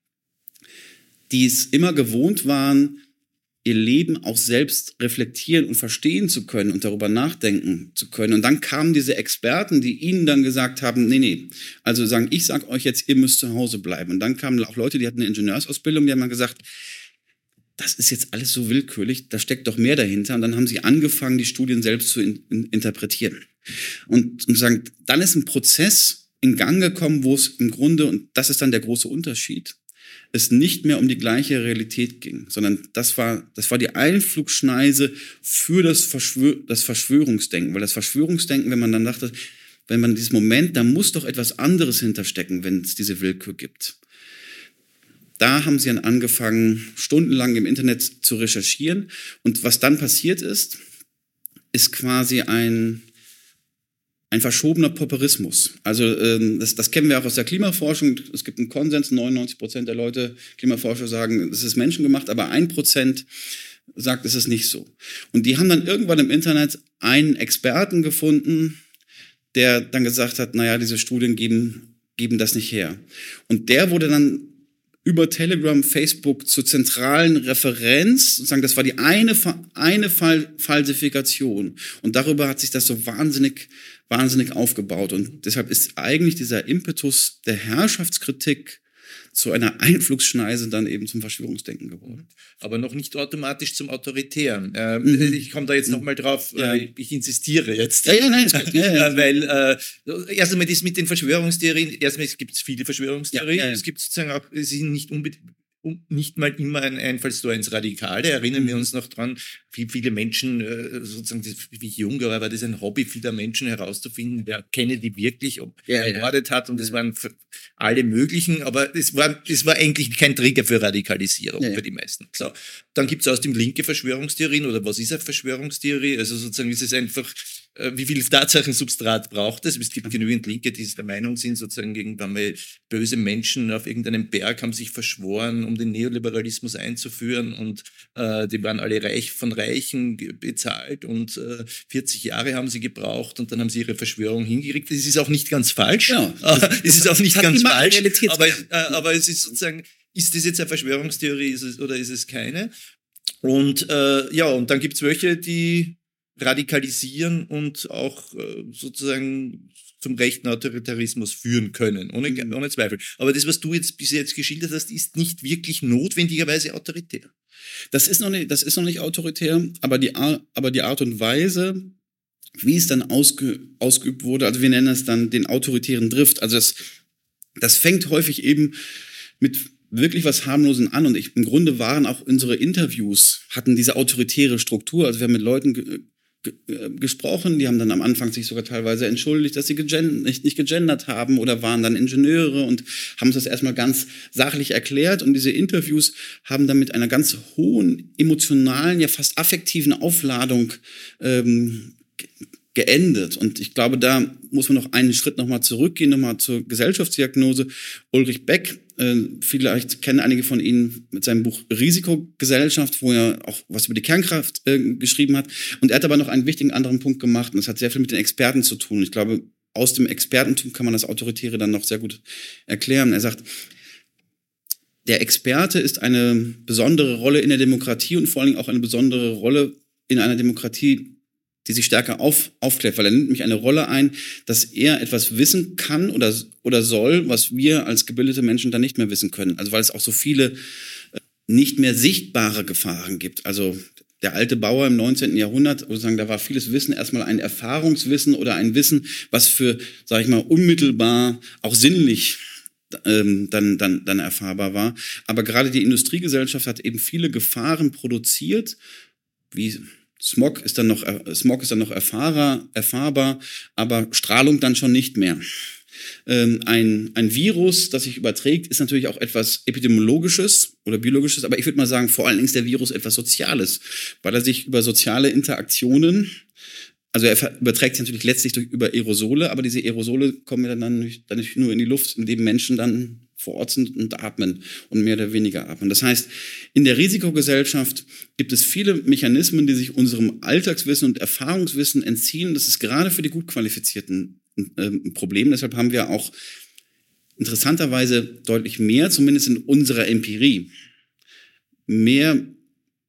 D: die es immer gewohnt waren, ihr Leben auch selbst reflektieren und verstehen zu können und darüber nachdenken zu können. Und dann kamen diese Experten, die ihnen dann gesagt haben, nee, nee, also sagen, ich sag euch jetzt, ihr müsst zu Hause bleiben. Und dann kamen auch Leute, die hatten eine Ingenieursausbildung, die haben dann gesagt, das ist jetzt alles so willkürlich, da steckt doch mehr dahinter. Und dann haben sie angefangen, die Studien selbst zu in, in, interpretieren. Und, und sagen, dann ist ein Prozess in Gang gekommen, wo es im Grunde, und das ist dann der große Unterschied, es nicht mehr um die gleiche Realität ging, sondern das war, das war die Einflugschneise für das, Verschwör das Verschwörungsdenken. Weil das Verschwörungsdenken, wenn man dann dachte, wenn man dieses Moment, da muss doch etwas anderes hinterstecken, wenn es diese Willkür gibt da haben sie dann angefangen, stundenlang im Internet zu recherchieren. Und was dann passiert ist, ist quasi ein, ein verschobener Popperismus. Also ähm, das, das kennen wir auch aus der Klimaforschung. Es gibt einen Konsens, 99 Prozent der Leute, Klimaforscher sagen, es ist menschengemacht, aber ein Prozent sagt, es ist nicht so. Und die haben dann irgendwann im Internet einen Experten gefunden, der dann gesagt hat, naja, diese Studien geben geben das nicht her. Und der wurde dann über Telegram, Facebook zur zentralen Referenz, sozusagen, das war die eine, eine Falsifikation. Und darüber hat sich das so wahnsinnig, wahnsinnig aufgebaut. Und deshalb ist eigentlich dieser Impetus der Herrschaftskritik zu einer Einflugsschneise dann eben zum Verschwörungsdenken geworden.
C: Aber noch nicht automatisch zum Autoritären. Äh, mhm. Ich komme da jetzt nochmal drauf, ja. äh, ich insistiere jetzt.
D: Ja, ja, nein, ja, ja.
C: Weil äh, erst einmal das mit den Verschwörungstheorien, erstmal gibt es viele Verschwörungstheorien, es gibt sozusagen auch, sie sind nicht unbedingt nicht mal immer ein Einfallstor ins Radikale. Erinnern wir uns noch dran, wie viele Menschen, äh, sozusagen, wie ich jung war, war das ein Hobby vieler Menschen herauszufinden, wer Kennedy wirklich ja, ermordet ja. hat. Und das waren alle möglichen, aber es war, es war eigentlich kein Trigger für Radikalisierung ja, für die meisten. So. Dann gibt es aus dem linke Verschwörungstheorien oder was ist eine Verschwörungstheorie? Also sozusagen ist es einfach wie viel Tatsachensubstrat braucht es? Es gibt genügend Linke, die der Meinung sind, sozusagen irgendwann mal böse Menschen auf irgendeinem Berg haben sich verschworen, um den Neoliberalismus einzuführen und äh, die waren alle reich von Reichen bezahlt und äh, 40 Jahre haben sie gebraucht und dann haben sie ihre Verschwörung hingekriegt. Das ist auch nicht ganz falsch. Ja, es ist auch nicht ganz falsch, aber, äh, aber es ist sozusagen, ist das jetzt eine Verschwörungstheorie ist es, oder ist es keine? Und äh, ja, und dann gibt es welche, die radikalisieren und auch äh, sozusagen zum rechten Autoritarismus führen können, ohne, mhm. ohne Zweifel. Aber das, was du jetzt bis jetzt geschildert hast, ist nicht wirklich notwendigerweise autoritär.
D: Das ist noch nicht, das ist noch nicht autoritär, aber die, aber die Art und Weise, wie es dann ausge, ausgeübt wurde, also wir nennen es dann den autoritären Drift. Also das, das fängt häufig eben mit wirklich was harmlosen an und ich, im Grunde waren auch unsere Interviews hatten diese autoritäre Struktur. Also wir haben mit Leuten gesprochen. Die haben dann am Anfang sich sogar teilweise entschuldigt, dass sie nicht, nicht gegendert haben oder waren dann Ingenieure und haben uns das erstmal ganz sachlich erklärt. Und diese Interviews haben dann mit einer ganz hohen emotionalen, ja fast affektiven Aufladung ähm, geendet. Und ich glaube, da muss man noch einen Schritt nochmal zurückgehen, nochmal zur Gesellschaftsdiagnose. Ulrich Beck, äh, vielleicht kennen einige von Ihnen mit seinem Buch Risikogesellschaft, wo er auch was über die Kernkraft äh, geschrieben hat. Und er hat aber noch einen wichtigen anderen Punkt gemacht. Und das hat sehr viel mit den Experten zu tun. Ich glaube, aus dem Expertentum kann man das Autoritäre dann noch sehr gut erklären. Er sagt, der Experte ist eine besondere Rolle in der Demokratie und vor allen Dingen auch eine besondere Rolle in einer Demokratie, die sich stärker auf, aufklärt, weil er nimmt mich eine Rolle ein, dass er etwas wissen kann oder, oder soll, was wir als gebildete Menschen dann nicht mehr wissen können. Also weil es auch so viele äh, nicht mehr sichtbare Gefahren gibt. Also der alte Bauer im 19. Jahrhundert, sozusagen, da war vieles Wissen erstmal ein Erfahrungswissen oder ein Wissen, was für, sage ich mal, unmittelbar auch sinnlich ähm, dann, dann, dann erfahrbar war. Aber gerade die Industriegesellschaft hat eben viele Gefahren produziert, wie Smog ist dann noch, Smog ist dann noch erfahrbar, erfahrbar, aber Strahlung dann schon nicht mehr. Ähm, ein, ein Virus, das sich überträgt, ist natürlich auch etwas Epidemiologisches oder Biologisches, aber ich würde mal sagen, vor allen Dingen ist der Virus etwas Soziales, weil er sich über soziale Interaktionen, also er überträgt sich natürlich letztlich durch, über Aerosole, aber diese Aerosole kommen ja dann dann nicht nur in die Luft, indem Menschen dann vor Ort sind und atmen und mehr oder weniger atmen. Das heißt, in der Risikogesellschaft gibt es viele Mechanismen, die sich unserem Alltagswissen und Erfahrungswissen entziehen. Das ist gerade für die gut qualifizierten ein Problem. Deshalb haben wir auch interessanterweise deutlich mehr, zumindest in unserer Empirie, mehr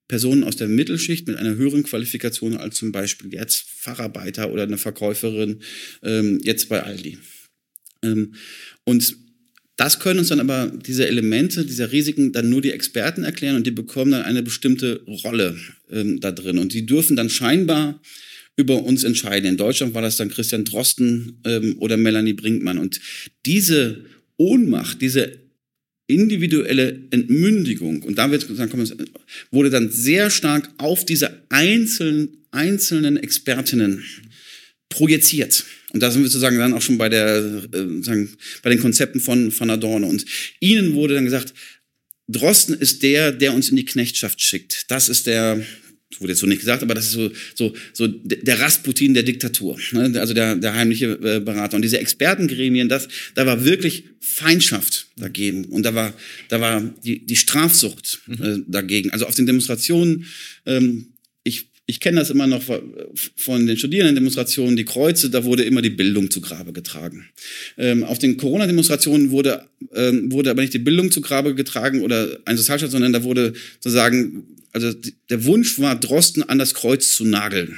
D: Personen aus der Mittelschicht mit einer höheren Qualifikation als zum Beispiel jetzt Facharbeiter oder eine Verkäuferin ähm, jetzt bei Aldi. Ähm, und das können uns dann aber diese Elemente, dieser Risiken dann nur die Experten erklären und die bekommen dann eine bestimmte Rolle ähm, da drin. Und die dürfen dann scheinbar über uns entscheiden. In Deutschland war das dann Christian Drosten ähm, oder Melanie Brinkmann. Und diese Ohnmacht, diese individuelle Entmündigung, und da wird, dann wurde dann sehr stark auf diese einzelnen, einzelnen Expertinnen projiziert. Und da sind wir sozusagen dann auch schon bei der, äh, sagen, bei den Konzepten von, von Adorno. Und ihnen wurde dann gesagt, Drosten ist der, der uns in die Knechtschaft schickt. Das ist der, wurde jetzt so nicht gesagt, aber das ist so, so, so der Rasputin der Diktatur, ne? also der, der heimliche äh, Berater. Und diese Expertengremien, das, da war wirklich Feindschaft dagegen. Und da war, da war die, die Strafsucht äh, dagegen. Also auf den Demonstrationen, ähm, ich kenne das immer noch von den Studierendendemonstrationen, die Kreuze, da wurde immer die Bildung zu Grabe getragen. Ähm, auf den Corona-Demonstrationen wurde, ähm, wurde aber nicht die Bildung zu Grabe getragen oder ein Sozialstaat, sondern da wurde sozusagen, also der Wunsch war, Drosten an das Kreuz zu nageln.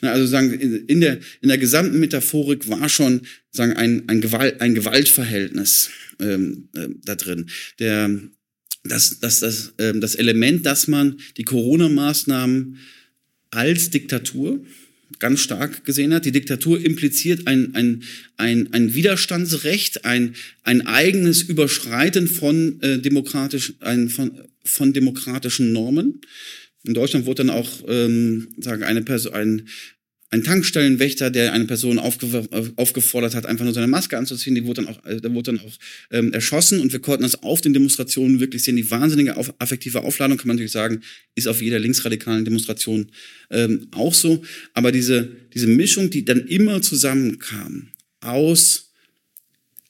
D: Also sagen, in der, in der gesamten Metaphorik war schon sagen, ein, ein, Gewalt, ein Gewaltverhältnis ähm, äh, da drin. Der, das, das, das, ähm, das Element, dass man die Corona-Maßnahmen als Diktatur ganz stark gesehen hat. Die Diktatur impliziert ein, ein, ein, ein Widerstandsrecht, ein, ein eigenes Überschreiten von, äh, demokratisch, ein, von, von demokratischen Normen. In Deutschland wurde dann auch ähm, sagen eine Person, ein, ein Tankstellenwächter, der eine Person aufge aufgefordert hat, einfach nur seine Maske anzuziehen, die wurde dann auch, äh, der wurde dann auch ähm, erschossen und wir konnten das auf den Demonstrationen wirklich sehen. Die wahnsinnige auf, affektive Aufladung, kann man natürlich sagen, ist auf jeder linksradikalen Demonstration ähm, auch so. Aber diese, diese Mischung, die dann immer zusammenkam aus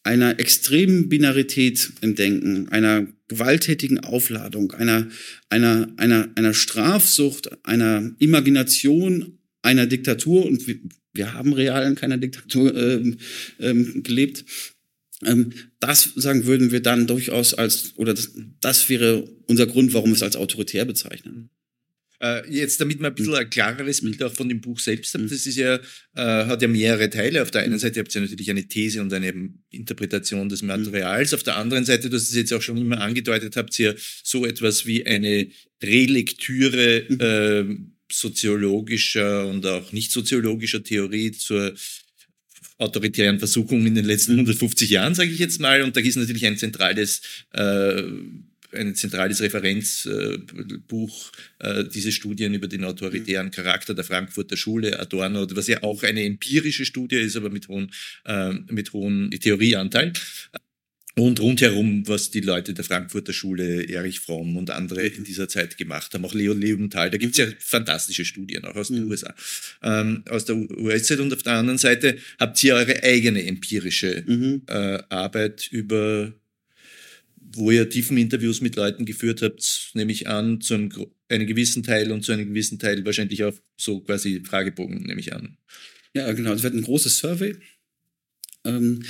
D: einer extremen Binarität im Denken, einer gewalttätigen Aufladung, einer, einer, einer, einer Strafsucht, einer Imagination einer Diktatur und wir, wir haben real in keiner Diktatur ähm, ähm, gelebt. Ähm, das sagen würden wir dann durchaus als oder das, das wäre unser Grund, warum wir es als autoritär bezeichnen.
C: Äh, jetzt, damit man ein bisschen ein klareres Bild auch von dem Buch selbst hat, das ist ja, äh, hat ja mehrere Teile. Auf der einen Seite habt ihr natürlich eine These und eine Interpretation des Materials. Auf der anderen Seite, du hast es jetzt auch schon immer angedeutet, habt ihr so etwas wie eine Relektüre äh, soziologischer und auch nicht soziologischer Theorie zur autoritären Versuchung in den letzten 150 Jahren, sage ich jetzt mal. Und da ist natürlich ein zentrales äh, ein zentrales Referenzbuch, äh, diese Studien über den autoritären Charakter der Frankfurter Schule, Adorno, was ja auch eine empirische Studie ist, aber mit hohem, äh, mit hohem Theorieanteil. Und rundherum, was die Leute der Frankfurter Schule, Erich Fromm und andere in dieser Zeit gemacht haben, auch Leo Lebenthal, da gibt's ja fantastische Studien, auch aus den mhm. USA, ähm, aus der US-Zeit. Und auf der anderen Seite habt ihr eure eigene empirische mhm. äh, Arbeit über wo ihr tiefen Interviews mit Leuten geführt habt, nehme ich an, zu einem, einem gewissen Teil und zu einem gewissen Teil wahrscheinlich auch so quasi Fragebogen, nehme ich an.
D: Ja, genau. Es wird ein großes Survey. Ähm,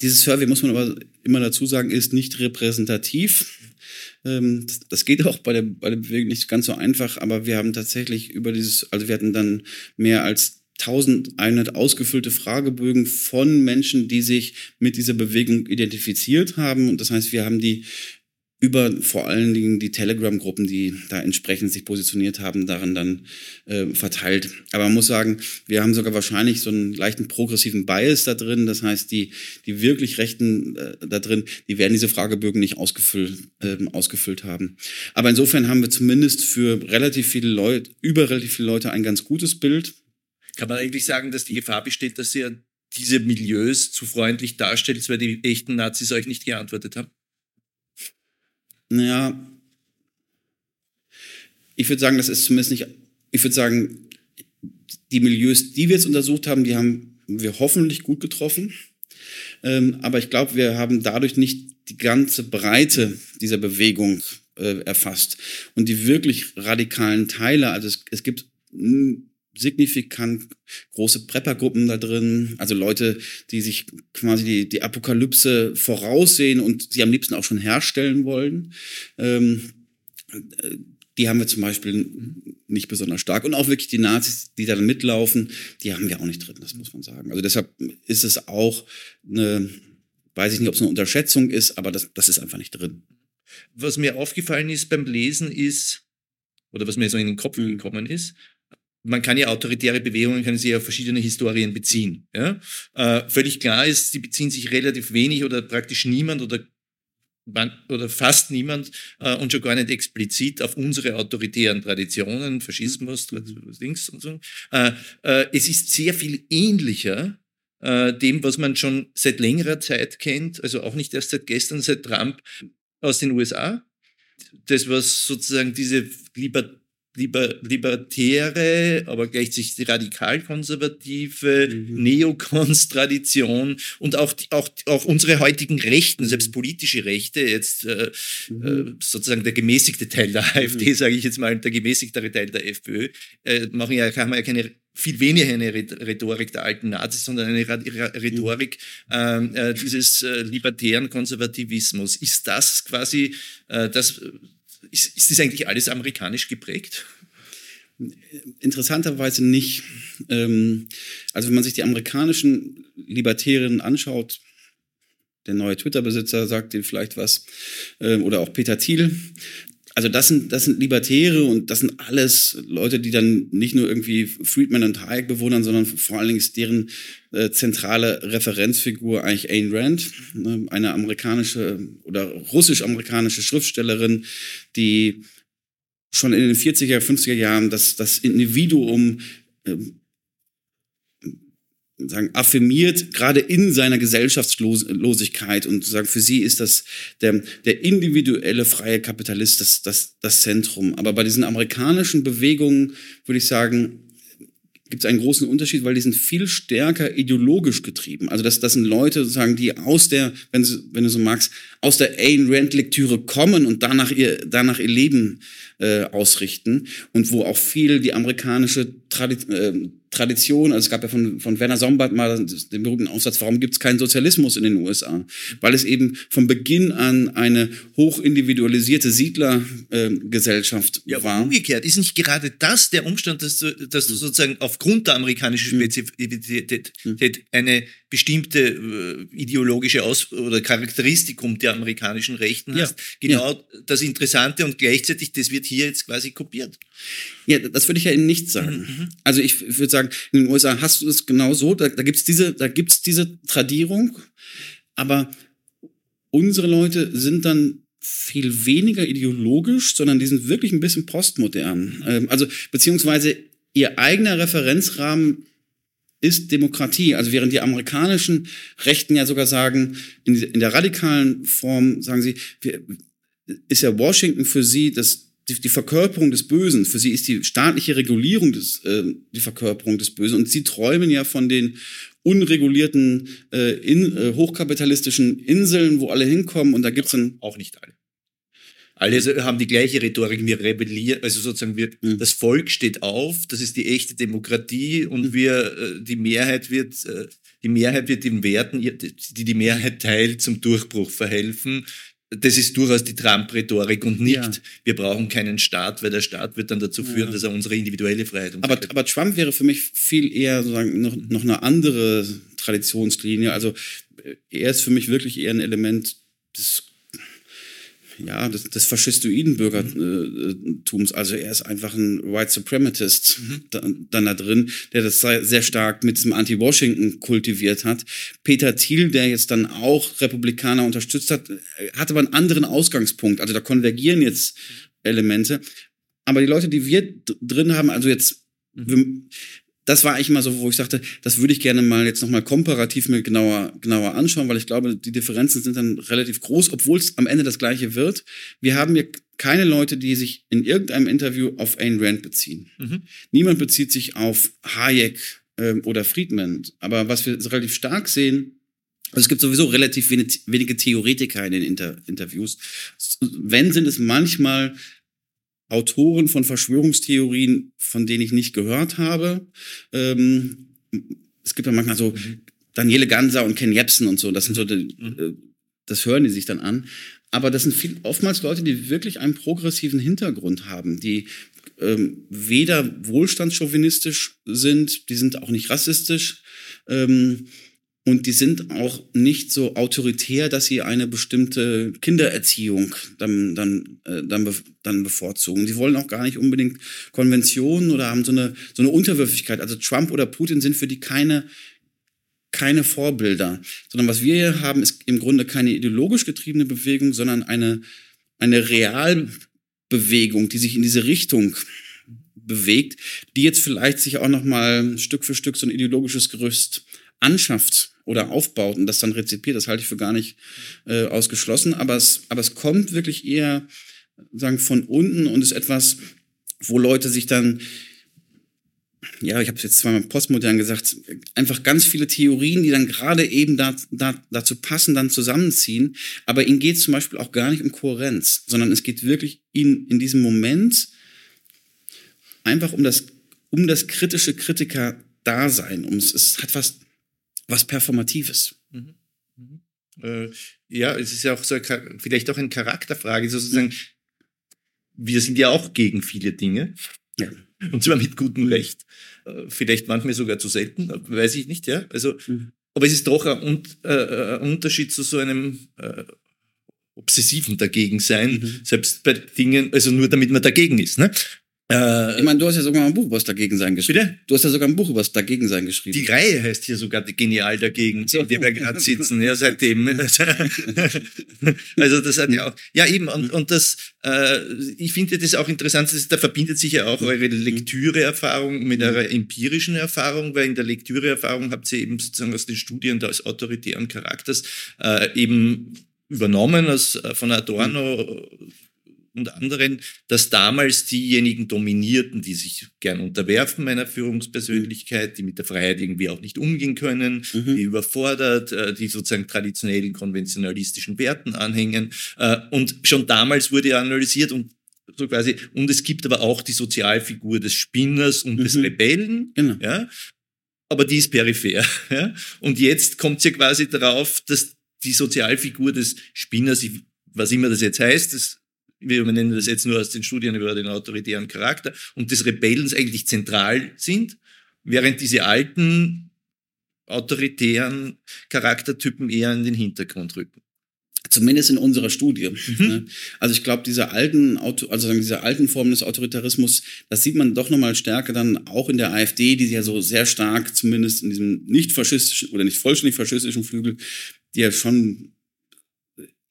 D: dieses Survey, muss man aber immer dazu sagen, ist nicht repräsentativ. Ähm, das, geht auch bei der, bei der Bewegung nicht ganz so einfach, aber wir haben tatsächlich über dieses, also wir hatten dann mehr als 1100 ausgefüllte Fragebögen von Menschen, die sich mit dieser Bewegung identifiziert haben. Und das heißt, wir haben die über vor allen Dingen die Telegram-Gruppen, die da entsprechend sich positioniert haben, darin dann äh, verteilt. Aber man muss sagen, wir haben sogar wahrscheinlich so einen leichten progressiven Bias da drin. Das heißt, die, die wirklich Rechten äh, da drin, die werden diese Fragebögen nicht ausgefüllt, äh, ausgefüllt haben. Aber insofern haben wir zumindest für relativ viele Leute, über relativ viele Leute ein ganz gutes Bild
C: kann man eigentlich sagen, dass die Gefahr besteht, dass ihr diese Milieus zu freundlich darstellt, weil die echten Nazis euch nicht geantwortet haben?
D: Naja, ich würde sagen, das ist zumindest nicht, ich würde sagen, die Milieus, die wir jetzt untersucht haben, die haben wir hoffentlich gut getroffen. Ähm, aber ich glaube, wir haben dadurch nicht die ganze Breite dieser Bewegung äh, erfasst. Und die wirklich radikalen Teile, also es, es gibt signifikant große Preppergruppen da drin, also Leute, die sich quasi die, die Apokalypse voraussehen und sie am liebsten auch schon herstellen wollen. Ähm, die haben wir zum Beispiel nicht besonders stark. Und auch wirklich die Nazis, die da mitlaufen, die haben wir auch nicht drin, das muss man sagen. Also deshalb ist es auch eine, weiß ich nicht, ob es eine Unterschätzung ist, aber das, das ist einfach nicht drin.
C: Was mir aufgefallen ist beim Lesen ist, oder was mir so in den Kopf mhm. gekommen ist, man kann ja autoritäre Bewegungen, können sich auf verschiedene Historien beziehen. Ja? Äh, völlig klar ist, sie beziehen sich relativ wenig oder praktisch niemand oder oder fast niemand äh, und schon gar nicht explizit auf unsere autoritären Traditionen, Faschismus, Dings und so. Äh, äh, es ist sehr viel ähnlicher äh, dem, was man schon seit längerer Zeit kennt, also auch nicht erst seit gestern, seit Trump aus den USA. Das, was sozusagen diese Liber liber, libertäre, aber gleichzeitig radikal-konservative mhm. Neokons-Tradition und auch, auch, auch unsere heutigen Rechten, selbst politische Rechte, jetzt äh, mhm. Äh, sozusagen der gemäßigte Teil der AfD, mhm. sage ich jetzt mal, der gemäßigtere Teil der FPÖ, äh, machen ja, haben ja keine viel weniger eine Rhetorik der alten Nazis, sondern eine Rhetorik ähm, äh, dieses äh, libertären Konservativismus. Ist das quasi äh, das ist, ist das eigentlich alles amerikanisch geprägt?
D: Interessanterweise nicht. Ähm, also wenn man sich die amerikanischen Libertärinnen anschaut, der neue Twitter-Besitzer sagt dir vielleicht was, ähm, oder auch Peter Thiel, also das sind, das sind Libertäre und das sind alles Leute, die dann nicht nur irgendwie Friedman und Hayek bewundern, sondern vor allen Dingen ist deren äh, zentrale Referenzfigur eigentlich Ayn Rand, ne, eine amerikanische oder russisch-amerikanische Schriftstellerin, die schon in den 40er, 50er Jahren das, das Individuum äh, sagen, affirmiert, gerade in seiner Gesellschaftslosigkeit und sagen, für sie ist das der, der individuelle freie Kapitalist das, das, das Zentrum. Aber bei diesen amerikanischen Bewegungen würde ich sagen, gibt es einen großen Unterschied, weil die sind viel stärker ideologisch getrieben. Also das, das sind Leute sozusagen, die aus der, wenn du, wenn du so magst, aus der Ayn Rand Lektüre kommen und danach ihr, danach ihr Leben äh, ausrichten und wo auch viel die amerikanische Tradition, äh, Tradition, also es gab ja von, von Werner Sombart mal den berühmten Aufsatz, warum gibt es keinen Sozialismus in den USA? Weil es eben von Beginn an eine hochindividualisierte Siedlergesellschaft äh, ja, war.
C: Umgekehrt, ist nicht gerade das der Umstand, dass du, dass du sozusagen aufgrund der amerikanischen hm. Spezifität hm. eine bestimmte äh, ideologische Aus oder Charakteristikum der amerikanischen Rechten hast? Ja. Genau ja. das Interessante und gleichzeitig, das wird hier jetzt quasi kopiert.
D: Ja, das würde ich ja eben nicht sagen. Mhm. mhm. Also ich würde sagen, in den USA hast du es genau so, da, da gibt es diese, da gibt's diese Tradierung, aber unsere Leute sind dann viel weniger ideologisch, sondern die sind wirklich ein bisschen postmodern. Ähm, also beziehungsweise ihr eigener Referenzrahmen ist Demokratie. Also während die amerikanischen Rechten ja sogar sagen, in, in der radikalen Form sagen sie, wir, ist ja Washington für sie das die, die Verkörperung des Bösen. Für sie ist die staatliche Regulierung des, äh, die Verkörperung des Bösen. Und sie träumen ja von den unregulierten, äh, in, äh, hochkapitalistischen Inseln, wo alle hinkommen. Und da gibt's dann
C: auch nicht alle. Alle haben die gleiche Rhetorik, wir rebellieren, also sozusagen wir, mhm. das Volk steht auf, das ist die echte Demokratie und mhm. wir, äh, die Mehrheit wird, äh, die Mehrheit wird den Werten, die die Mehrheit teilt, zum Durchbruch verhelfen das ist durchaus die Trump-Rhetorik und nicht, ja. wir brauchen keinen Staat, weil der Staat wird dann dazu führen, ja. dass er unsere individuelle Freiheit
D: aber, aber Trump wäre für mich viel eher sozusagen noch, noch eine andere Traditionslinie. Also äh, er ist für mich wirklich eher ein Element des ja, des, des faschistoiden Bürgertums. Also er ist einfach ein White Suprematist mhm. da, dann da drin, der das sehr stark mit diesem Anti-Washington kultiviert hat. Peter Thiel, der jetzt dann auch Republikaner unterstützt hat, hat aber einen anderen Ausgangspunkt. Also da konvergieren jetzt Elemente. Aber die Leute, die wir drin haben, also jetzt, mhm das war eigentlich immer so, wo ich sagte, das würde ich gerne mal jetzt nochmal komparativ mir genauer, genauer anschauen, weil ich glaube, die Differenzen sind dann relativ groß, obwohl es am Ende das gleiche wird. Wir haben hier keine Leute, die sich in irgendeinem Interview auf Ayn Rand beziehen. Mhm. Niemand bezieht sich auf Hayek ähm, oder Friedman. Aber was wir relativ stark sehen, also es gibt sowieso relativ wenig, wenige Theoretiker in den Inter Interviews. Wenn sind es manchmal Autoren von Verschwörungstheorien, von denen ich nicht gehört habe. Ähm, es gibt ja manchmal so mhm. Daniele Ganser und Ken Jebsen und so, das sind so, die, mhm. Äh, das hören die sich dann an. Aber das sind viel, oftmals Leute, die wirklich einen progressiven Hintergrund haben, die ähm, weder wohlstandschauvinistisch sind, die sind auch nicht rassistisch. Ähm, und die sind auch nicht so autoritär, dass sie eine bestimmte Kindererziehung dann, dann, äh, dann, dann bevorzugen. Sie wollen auch gar nicht unbedingt Konventionen oder haben so eine, so eine Unterwürfigkeit. Also Trump oder Putin sind für die keine, keine Vorbilder, sondern was wir hier haben, ist im Grunde keine ideologisch getriebene Bewegung, sondern eine, eine Realbewegung, die sich in diese Richtung bewegt, die jetzt vielleicht sich auch noch mal Stück für Stück so ein ideologisches Gerüst anschafft oder aufbaut und das dann rezipiert, das halte ich für gar nicht äh, ausgeschlossen. Aber es, aber es kommt wirklich eher sagen von unten und ist etwas, wo Leute sich dann ja, ich habe es jetzt zweimal postmodern gesagt, einfach ganz viele Theorien, die dann gerade eben da, da, dazu passen, dann zusammenziehen. Aber ihnen geht es zum Beispiel auch gar nicht um Kohärenz, sondern es geht wirklich ihnen in diesem Moment einfach um das, um das kritische Kritiker-Dasein. Um, es hat was, was Performatives. Mhm.
C: Mhm. Äh, ja, es ist ja auch so, vielleicht auch eine Charakterfrage, sozusagen. Wir sind ja auch gegen viele Dinge. Ja. Und zwar mit gutem Recht. Äh, vielleicht manchmal sogar zu selten, weiß ich nicht, ja. Also, mhm. aber es ist doch ein, äh, ein, Unterschied zu so einem äh, obsessiven Dagegensein, selbst bei Dingen, also nur damit man dagegen ist. Ne?
D: Äh, ich meine, du hast ja sogar ein Buch über das Dagegensein geschrieben. Bitte? Du hast ja sogar ein Buch über das Dagegensein geschrieben.
C: Die Reihe heißt hier sogar Genial dagegen, so. in der wir gerade sitzen, ja, seitdem. also das hat ja auch, ja eben, und, und das, äh, ich finde das auch interessant, das, da verbindet sich ja auch eure Lektüreerfahrung mit eurer empirischen Erfahrung, weil in der Lektüreerfahrung habt ihr eben sozusagen aus den Studien des autoritären Charakters äh, eben übernommen aus, äh, von Adorno und anderen, dass damals diejenigen dominierten, die sich gern unterwerfen meiner Führungspersönlichkeit, die mit der Freiheit irgendwie auch nicht umgehen können, mhm. die überfordert, äh, die sozusagen traditionellen konventionalistischen Werten anhängen. Äh, und schon damals wurde analysiert und so quasi, und es gibt aber auch die Sozialfigur des Spinners und mhm. des Rebellen, genau. ja, aber die ist peripher. Ja? Und jetzt kommt es ja quasi darauf, dass die Sozialfigur des Spinners, was immer das jetzt heißt, das wir nennen das jetzt nur aus den Studien über den autoritären Charakter, und des Rebellens eigentlich zentral sind, während diese alten autoritären Charaktertypen eher in den Hintergrund rücken.
D: Zumindest in unserer Studie. Mhm. Ne? Also ich glaube, diese alten, also diese alten Formen des Autoritarismus, das sieht man doch nochmal stärker dann auch in der AfD, die ja so sehr stark, zumindest in diesem nicht faschistischen oder nicht vollständig faschistischen Flügel, die ja schon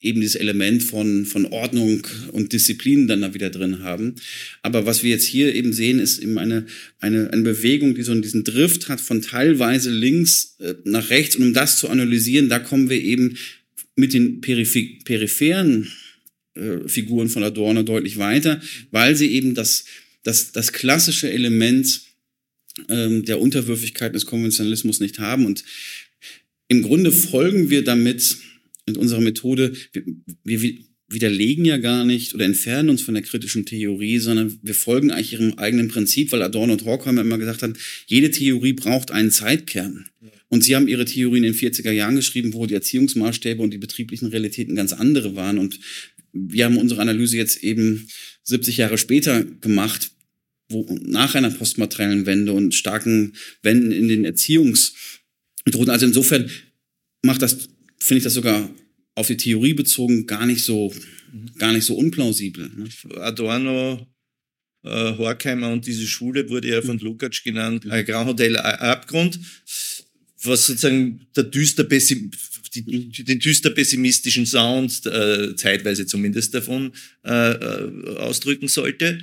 D: eben dieses Element von, von Ordnung und Disziplin dann da wieder drin haben. Aber was wir jetzt hier eben sehen, ist eben eine, eine, eine Bewegung, die so diesen Drift hat von teilweise links äh, nach rechts. Und um das zu analysieren, da kommen wir eben mit den Peripher peripheren äh, Figuren von Adorno deutlich weiter, weil sie eben das, das, das klassische Element ähm, der Unterwürfigkeit des Konventionalismus nicht haben. Und im Grunde folgen wir damit mit unserer Methode, wir, wir widerlegen ja gar nicht oder entfernen uns von der kritischen Theorie, sondern wir folgen eigentlich ihrem eigenen Prinzip, weil Adorno und Horkheimer immer gesagt haben, jede Theorie braucht einen Zeitkern. Und sie haben ihre Theorie in den 40er Jahren geschrieben, wo die Erziehungsmaßstäbe und die betrieblichen Realitäten ganz andere waren. Und wir haben unsere Analyse jetzt eben 70 Jahre später gemacht, wo nach einer postmateriellen Wende und starken Wenden in den Erziehungsmethoden. Also insofern macht das finde ich das sogar auf die Theorie bezogen gar nicht so, gar nicht so unplausibel. Ne?
C: Adorno, äh, Horkheimer und diese Schule wurde ja von Lukács genannt, ein Grand Hotel Abgrund, was sozusagen der düster Pessim die, den düster pessimistischen Sound, äh, zeitweise zumindest davon, äh, äh, ausdrücken sollte.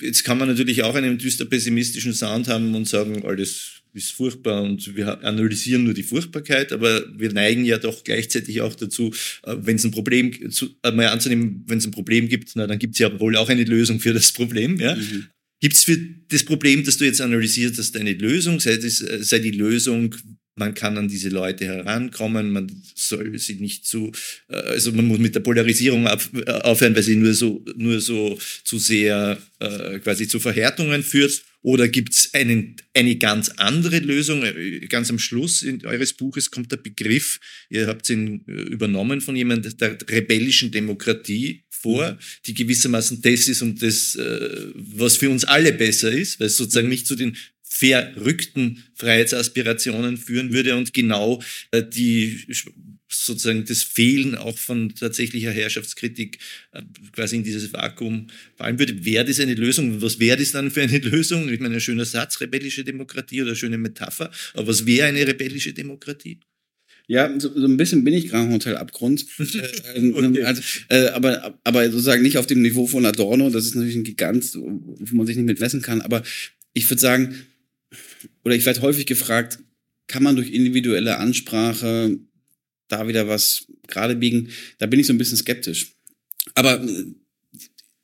C: Jetzt kann man natürlich auch einen düster pessimistischen Sound haben und sagen, alles ist furchtbar und wir analysieren nur die Furchtbarkeit, aber wir neigen ja doch gleichzeitig auch dazu, äh, wenn es ein Problem, zu, äh, mal anzunehmen, wenn es ein Problem gibt, na, dann gibt es ja wohl auch eine Lösung für das Problem. Ja? Mhm. Gibt es für das Problem, das du jetzt analysierst, hast, eine Lösung? Sei, das, äh, sei die Lösung, man kann an diese Leute herankommen, man soll sie nicht zu, also man muss mit der Polarisierung aufhören, weil sie nur so, nur so zu sehr äh, quasi zu Verhärtungen führt. Oder gibt es eine ganz andere Lösung? Äh, ganz am Schluss in eures Buches kommt der Begriff, ihr habt ihn äh, übernommen von jemandem, der rebellischen Demokratie vor, mhm. die gewissermaßen das ist und das, äh, was für uns alle besser ist, weil es sozusagen nicht zu den verrückten Freiheitsaspirationen führen würde und genau die sozusagen das Fehlen auch von tatsächlicher Herrschaftskritik äh, quasi in dieses Vakuum fallen würde. Wäre das eine Lösung? Was wäre das dann für eine Lösung? Ich meine, ein schöner Satz, rebellische Demokratie oder eine schöne Metapher. Aber was wäre eine rebellische Demokratie?
D: Ja, so, so ein bisschen bin ich Grand Hotel Abgrund. Äh, äh, okay. also, äh, aber, aber sozusagen nicht auf dem Niveau von Adorno. Das ist natürlich ein Gigant, wo man sich nicht mit messen kann. Aber ich würde sagen, oder ich werde häufig gefragt, kann man durch individuelle Ansprache da wieder was gerade biegen, da bin ich so ein bisschen skeptisch. Aber äh,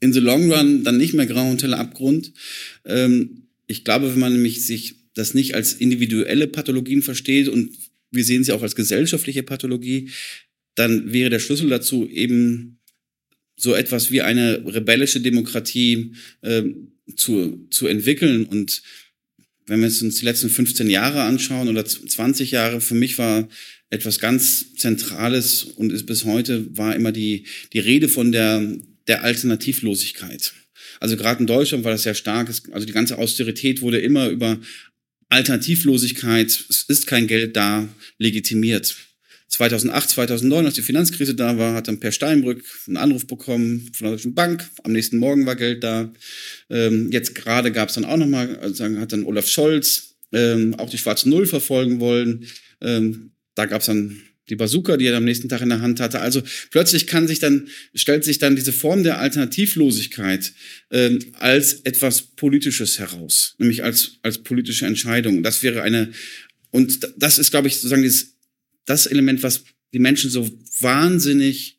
D: in the long run dann nicht mehr grau und heller Abgrund. Ähm, ich glaube, wenn man nämlich sich das nicht als individuelle Pathologien versteht und wir sehen sie auch als gesellschaftliche Pathologie, dann wäre der Schlüssel dazu eben so etwas wie eine rebellische Demokratie äh, zu, zu entwickeln. Und wenn wir uns die letzten 15 Jahre anschauen oder 20 Jahre, für mich war etwas ganz Zentrales und ist bis heute war immer die, die Rede von der, der Alternativlosigkeit. Also gerade in Deutschland war das sehr stark. Also die ganze Austerität wurde immer über Alternativlosigkeit, es ist kein Geld da, legitimiert. 2008, 2009, als die Finanzkrise da war, hat dann Per Steinbrück einen Anruf bekommen von der Deutschen Bank. Am nächsten Morgen war Geld da. Ähm, jetzt gerade gab es dann auch nochmal, also hat dann Olaf Scholz ähm, auch die schwarze Null verfolgen wollen. Ähm, da gab es dann die Bazooka, die er am nächsten Tag in der Hand hatte. Also plötzlich kann sich dann, stellt sich dann diese Form der Alternativlosigkeit ähm, als etwas Politisches heraus, nämlich als, als politische Entscheidung. Das wäre eine, und das ist, glaube ich, sozusagen dieses das Element, was die Menschen so wahnsinnig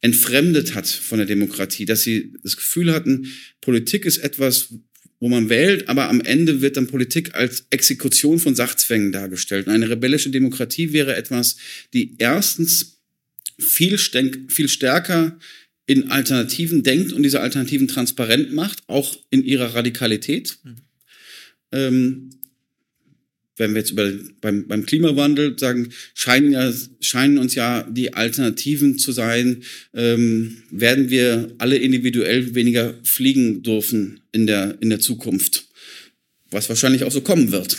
D: entfremdet hat von der Demokratie, dass sie das Gefühl hatten, Politik ist etwas, wo man wählt, aber am Ende wird dann Politik als Exekution von Sachzwängen dargestellt. Und eine rebellische Demokratie wäre etwas, die erstens viel, viel stärker in Alternativen denkt und diese Alternativen transparent macht, auch in ihrer Radikalität. Mhm. Ähm, wenn wir jetzt über, beim, beim Klimawandel sagen, scheinen, ja, scheinen uns ja die Alternativen zu sein, ähm, werden wir alle individuell weniger fliegen dürfen in der, in der Zukunft was wahrscheinlich auch so kommen wird.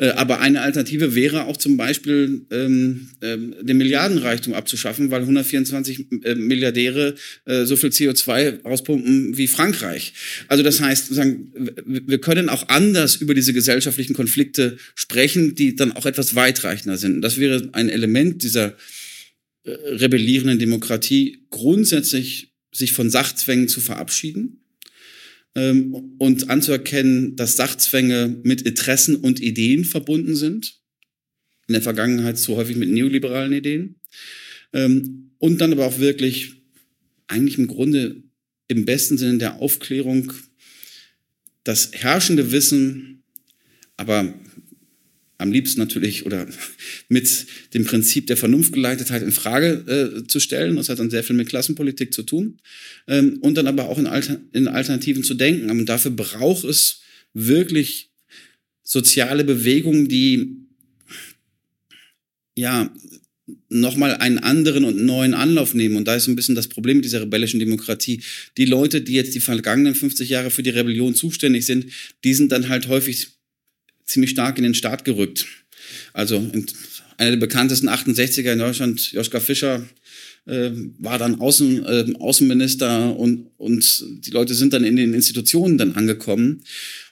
D: Äh, aber eine Alternative wäre auch zum Beispiel ähm, ähm, den Milliardenreichtum abzuschaffen, weil 124 äh, Milliardäre äh, so viel CO2 auspumpen wie Frankreich. Also das heißt, sagen, wir können auch anders über diese gesellschaftlichen Konflikte sprechen, die dann auch etwas weitreichender sind. Das wäre ein Element dieser äh, rebellierenden Demokratie, grundsätzlich sich von Sachzwängen zu verabschieden ähm, und anzuerkennen, dass Sachzwänge mit Interessen und Ideen verbunden sind. In der Vergangenheit so häufig mit neoliberalen Ideen. Ähm, und dann aber auch wirklich eigentlich im Grunde im besten Sinne der Aufklärung das herrschende Wissen, aber am liebsten natürlich oder mit dem Prinzip der Vernunftgeleitetheit in Frage äh, zu stellen. Das hat dann sehr viel mit Klassenpolitik zu tun. Ähm, und dann aber auch in, Alter, in Alternativen zu denken. Und dafür braucht es wirklich soziale Bewegungen, die ja nochmal einen anderen und neuen Anlauf nehmen. Und da ist so ein bisschen das Problem mit dieser rebellischen Demokratie. Die Leute, die jetzt die vergangenen 50 Jahre für die Rebellion zuständig sind, die sind dann halt häufig ziemlich stark in den Staat gerückt. Also einer der bekanntesten 68er in Deutschland, Joschka Fischer, äh, war dann Außen, äh, Außenminister und, und die Leute sind dann in den Institutionen dann angekommen.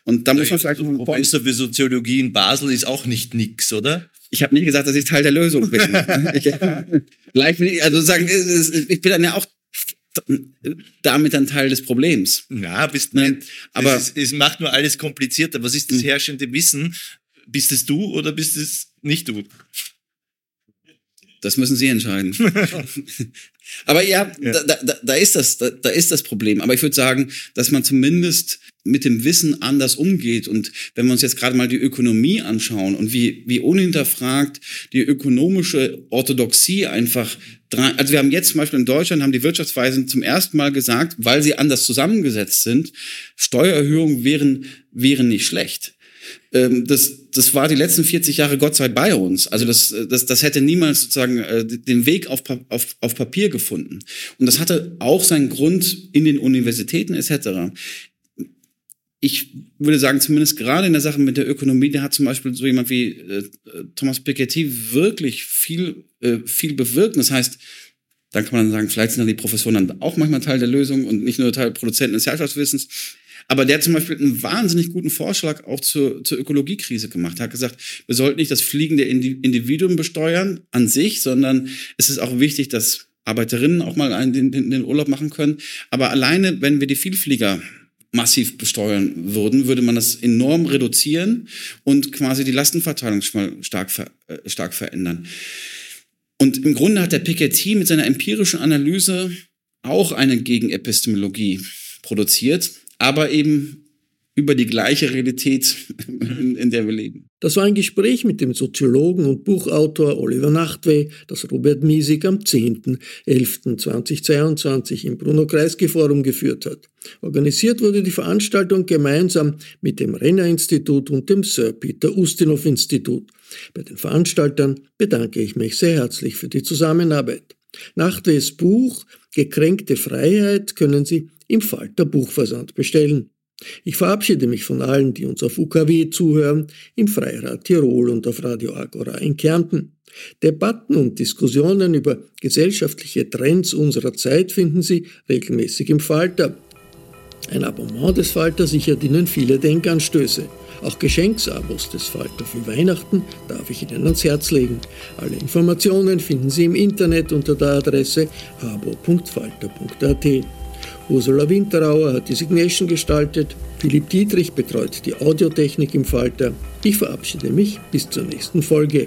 D: Und da muss man vielleicht
C: Professor für Soziologie in Basel ist auch nicht nix, oder?
D: Ich habe nicht gesagt, dass ich Teil der Lösung bin. ich, bin ich, also sagen, ich bin dann ja auch damit ein Teil des Problems.
C: Ja, bist nicht. Aber es, ist, es macht nur alles komplizierter. Was ist das hm. herrschende Wissen? Bist es du oder bist es nicht du?
D: Das müssen Sie entscheiden. Aber ja, ja. Da, da, da, ist das, da, da ist das Problem. Aber ich würde sagen, dass man zumindest mit dem Wissen anders umgeht. Und wenn wir uns jetzt gerade mal die Ökonomie anschauen und wie, wie unhinterfragt die ökonomische Orthodoxie einfach, also wir haben jetzt zum Beispiel in Deutschland, haben die Wirtschaftsweisen zum ersten Mal gesagt, weil sie anders zusammengesetzt sind, Steuererhöhungen wären, wären nicht schlecht. Ähm, das, das war die letzten 40 Jahre Gott sei bei uns. Also das, das, das hätte niemals sozusagen äh, den Weg auf, auf, auf Papier gefunden. Und das hatte auch seinen Grund in den Universitäten etc. Ich würde sagen, zumindest gerade in der Sache mit der Ökonomie, da hat zum Beispiel so jemand wie äh, Thomas Piketty wirklich viel, äh, viel bewirkt. Das heißt, dann kann man dann sagen, vielleicht sind dann die Professoren dann auch manchmal Teil der Lösung und nicht nur Teil Produzenten des Herrschaftswissens. Aber der zum Beispiel einen wahnsinnig guten Vorschlag auch zur, zur Ökologiekrise gemacht. Er hat gesagt, wir sollten nicht das fliegende Individuum besteuern an sich, sondern es ist auch wichtig, dass Arbeiterinnen auch mal einen, den, den Urlaub machen können. Aber alleine, wenn wir die Vielflieger massiv besteuern würden, würde man das enorm reduzieren und quasi die Lastenverteilung stark, äh, stark verändern. Und im Grunde hat der Piketty mit seiner empirischen Analyse auch eine Gegenepistemologie produziert, aber eben über die gleiche Realität, in, in, der wir leben.
B: Das war ein Gespräch mit dem Soziologen und Buchautor Oliver Nachtwey, das Robert Miesig am 10.11.2022 im Bruno-Kreisky-Forum geführt hat. Organisiert wurde die Veranstaltung gemeinsam mit dem Renner-Institut und dem Sir Peter Ustinov-Institut. Bei den Veranstaltern bedanke ich mich sehr herzlich für die Zusammenarbeit. Nachtweys Buch Gekränkte Freiheit können Sie im Falter Buchversand bestellen. Ich verabschiede mich von allen, die uns auf UKW zuhören, im Freirad Tirol und auf Radio Agora in Kärnten. Debatten und Diskussionen über gesellschaftliche Trends unserer Zeit finden Sie regelmäßig im Falter. Ein Abonnement des Falter sichert Ihnen viele Denkanstöße. Auch Geschenksabos des Falter für Weihnachten darf ich Ihnen ans Herz legen. Alle Informationen finden Sie im Internet unter der Adresse abo.falter.at. Ursula Winterauer hat die Signation gestaltet, Philipp Dietrich betreut die Audiotechnik im Falter. Ich verabschiede mich bis zur nächsten Folge.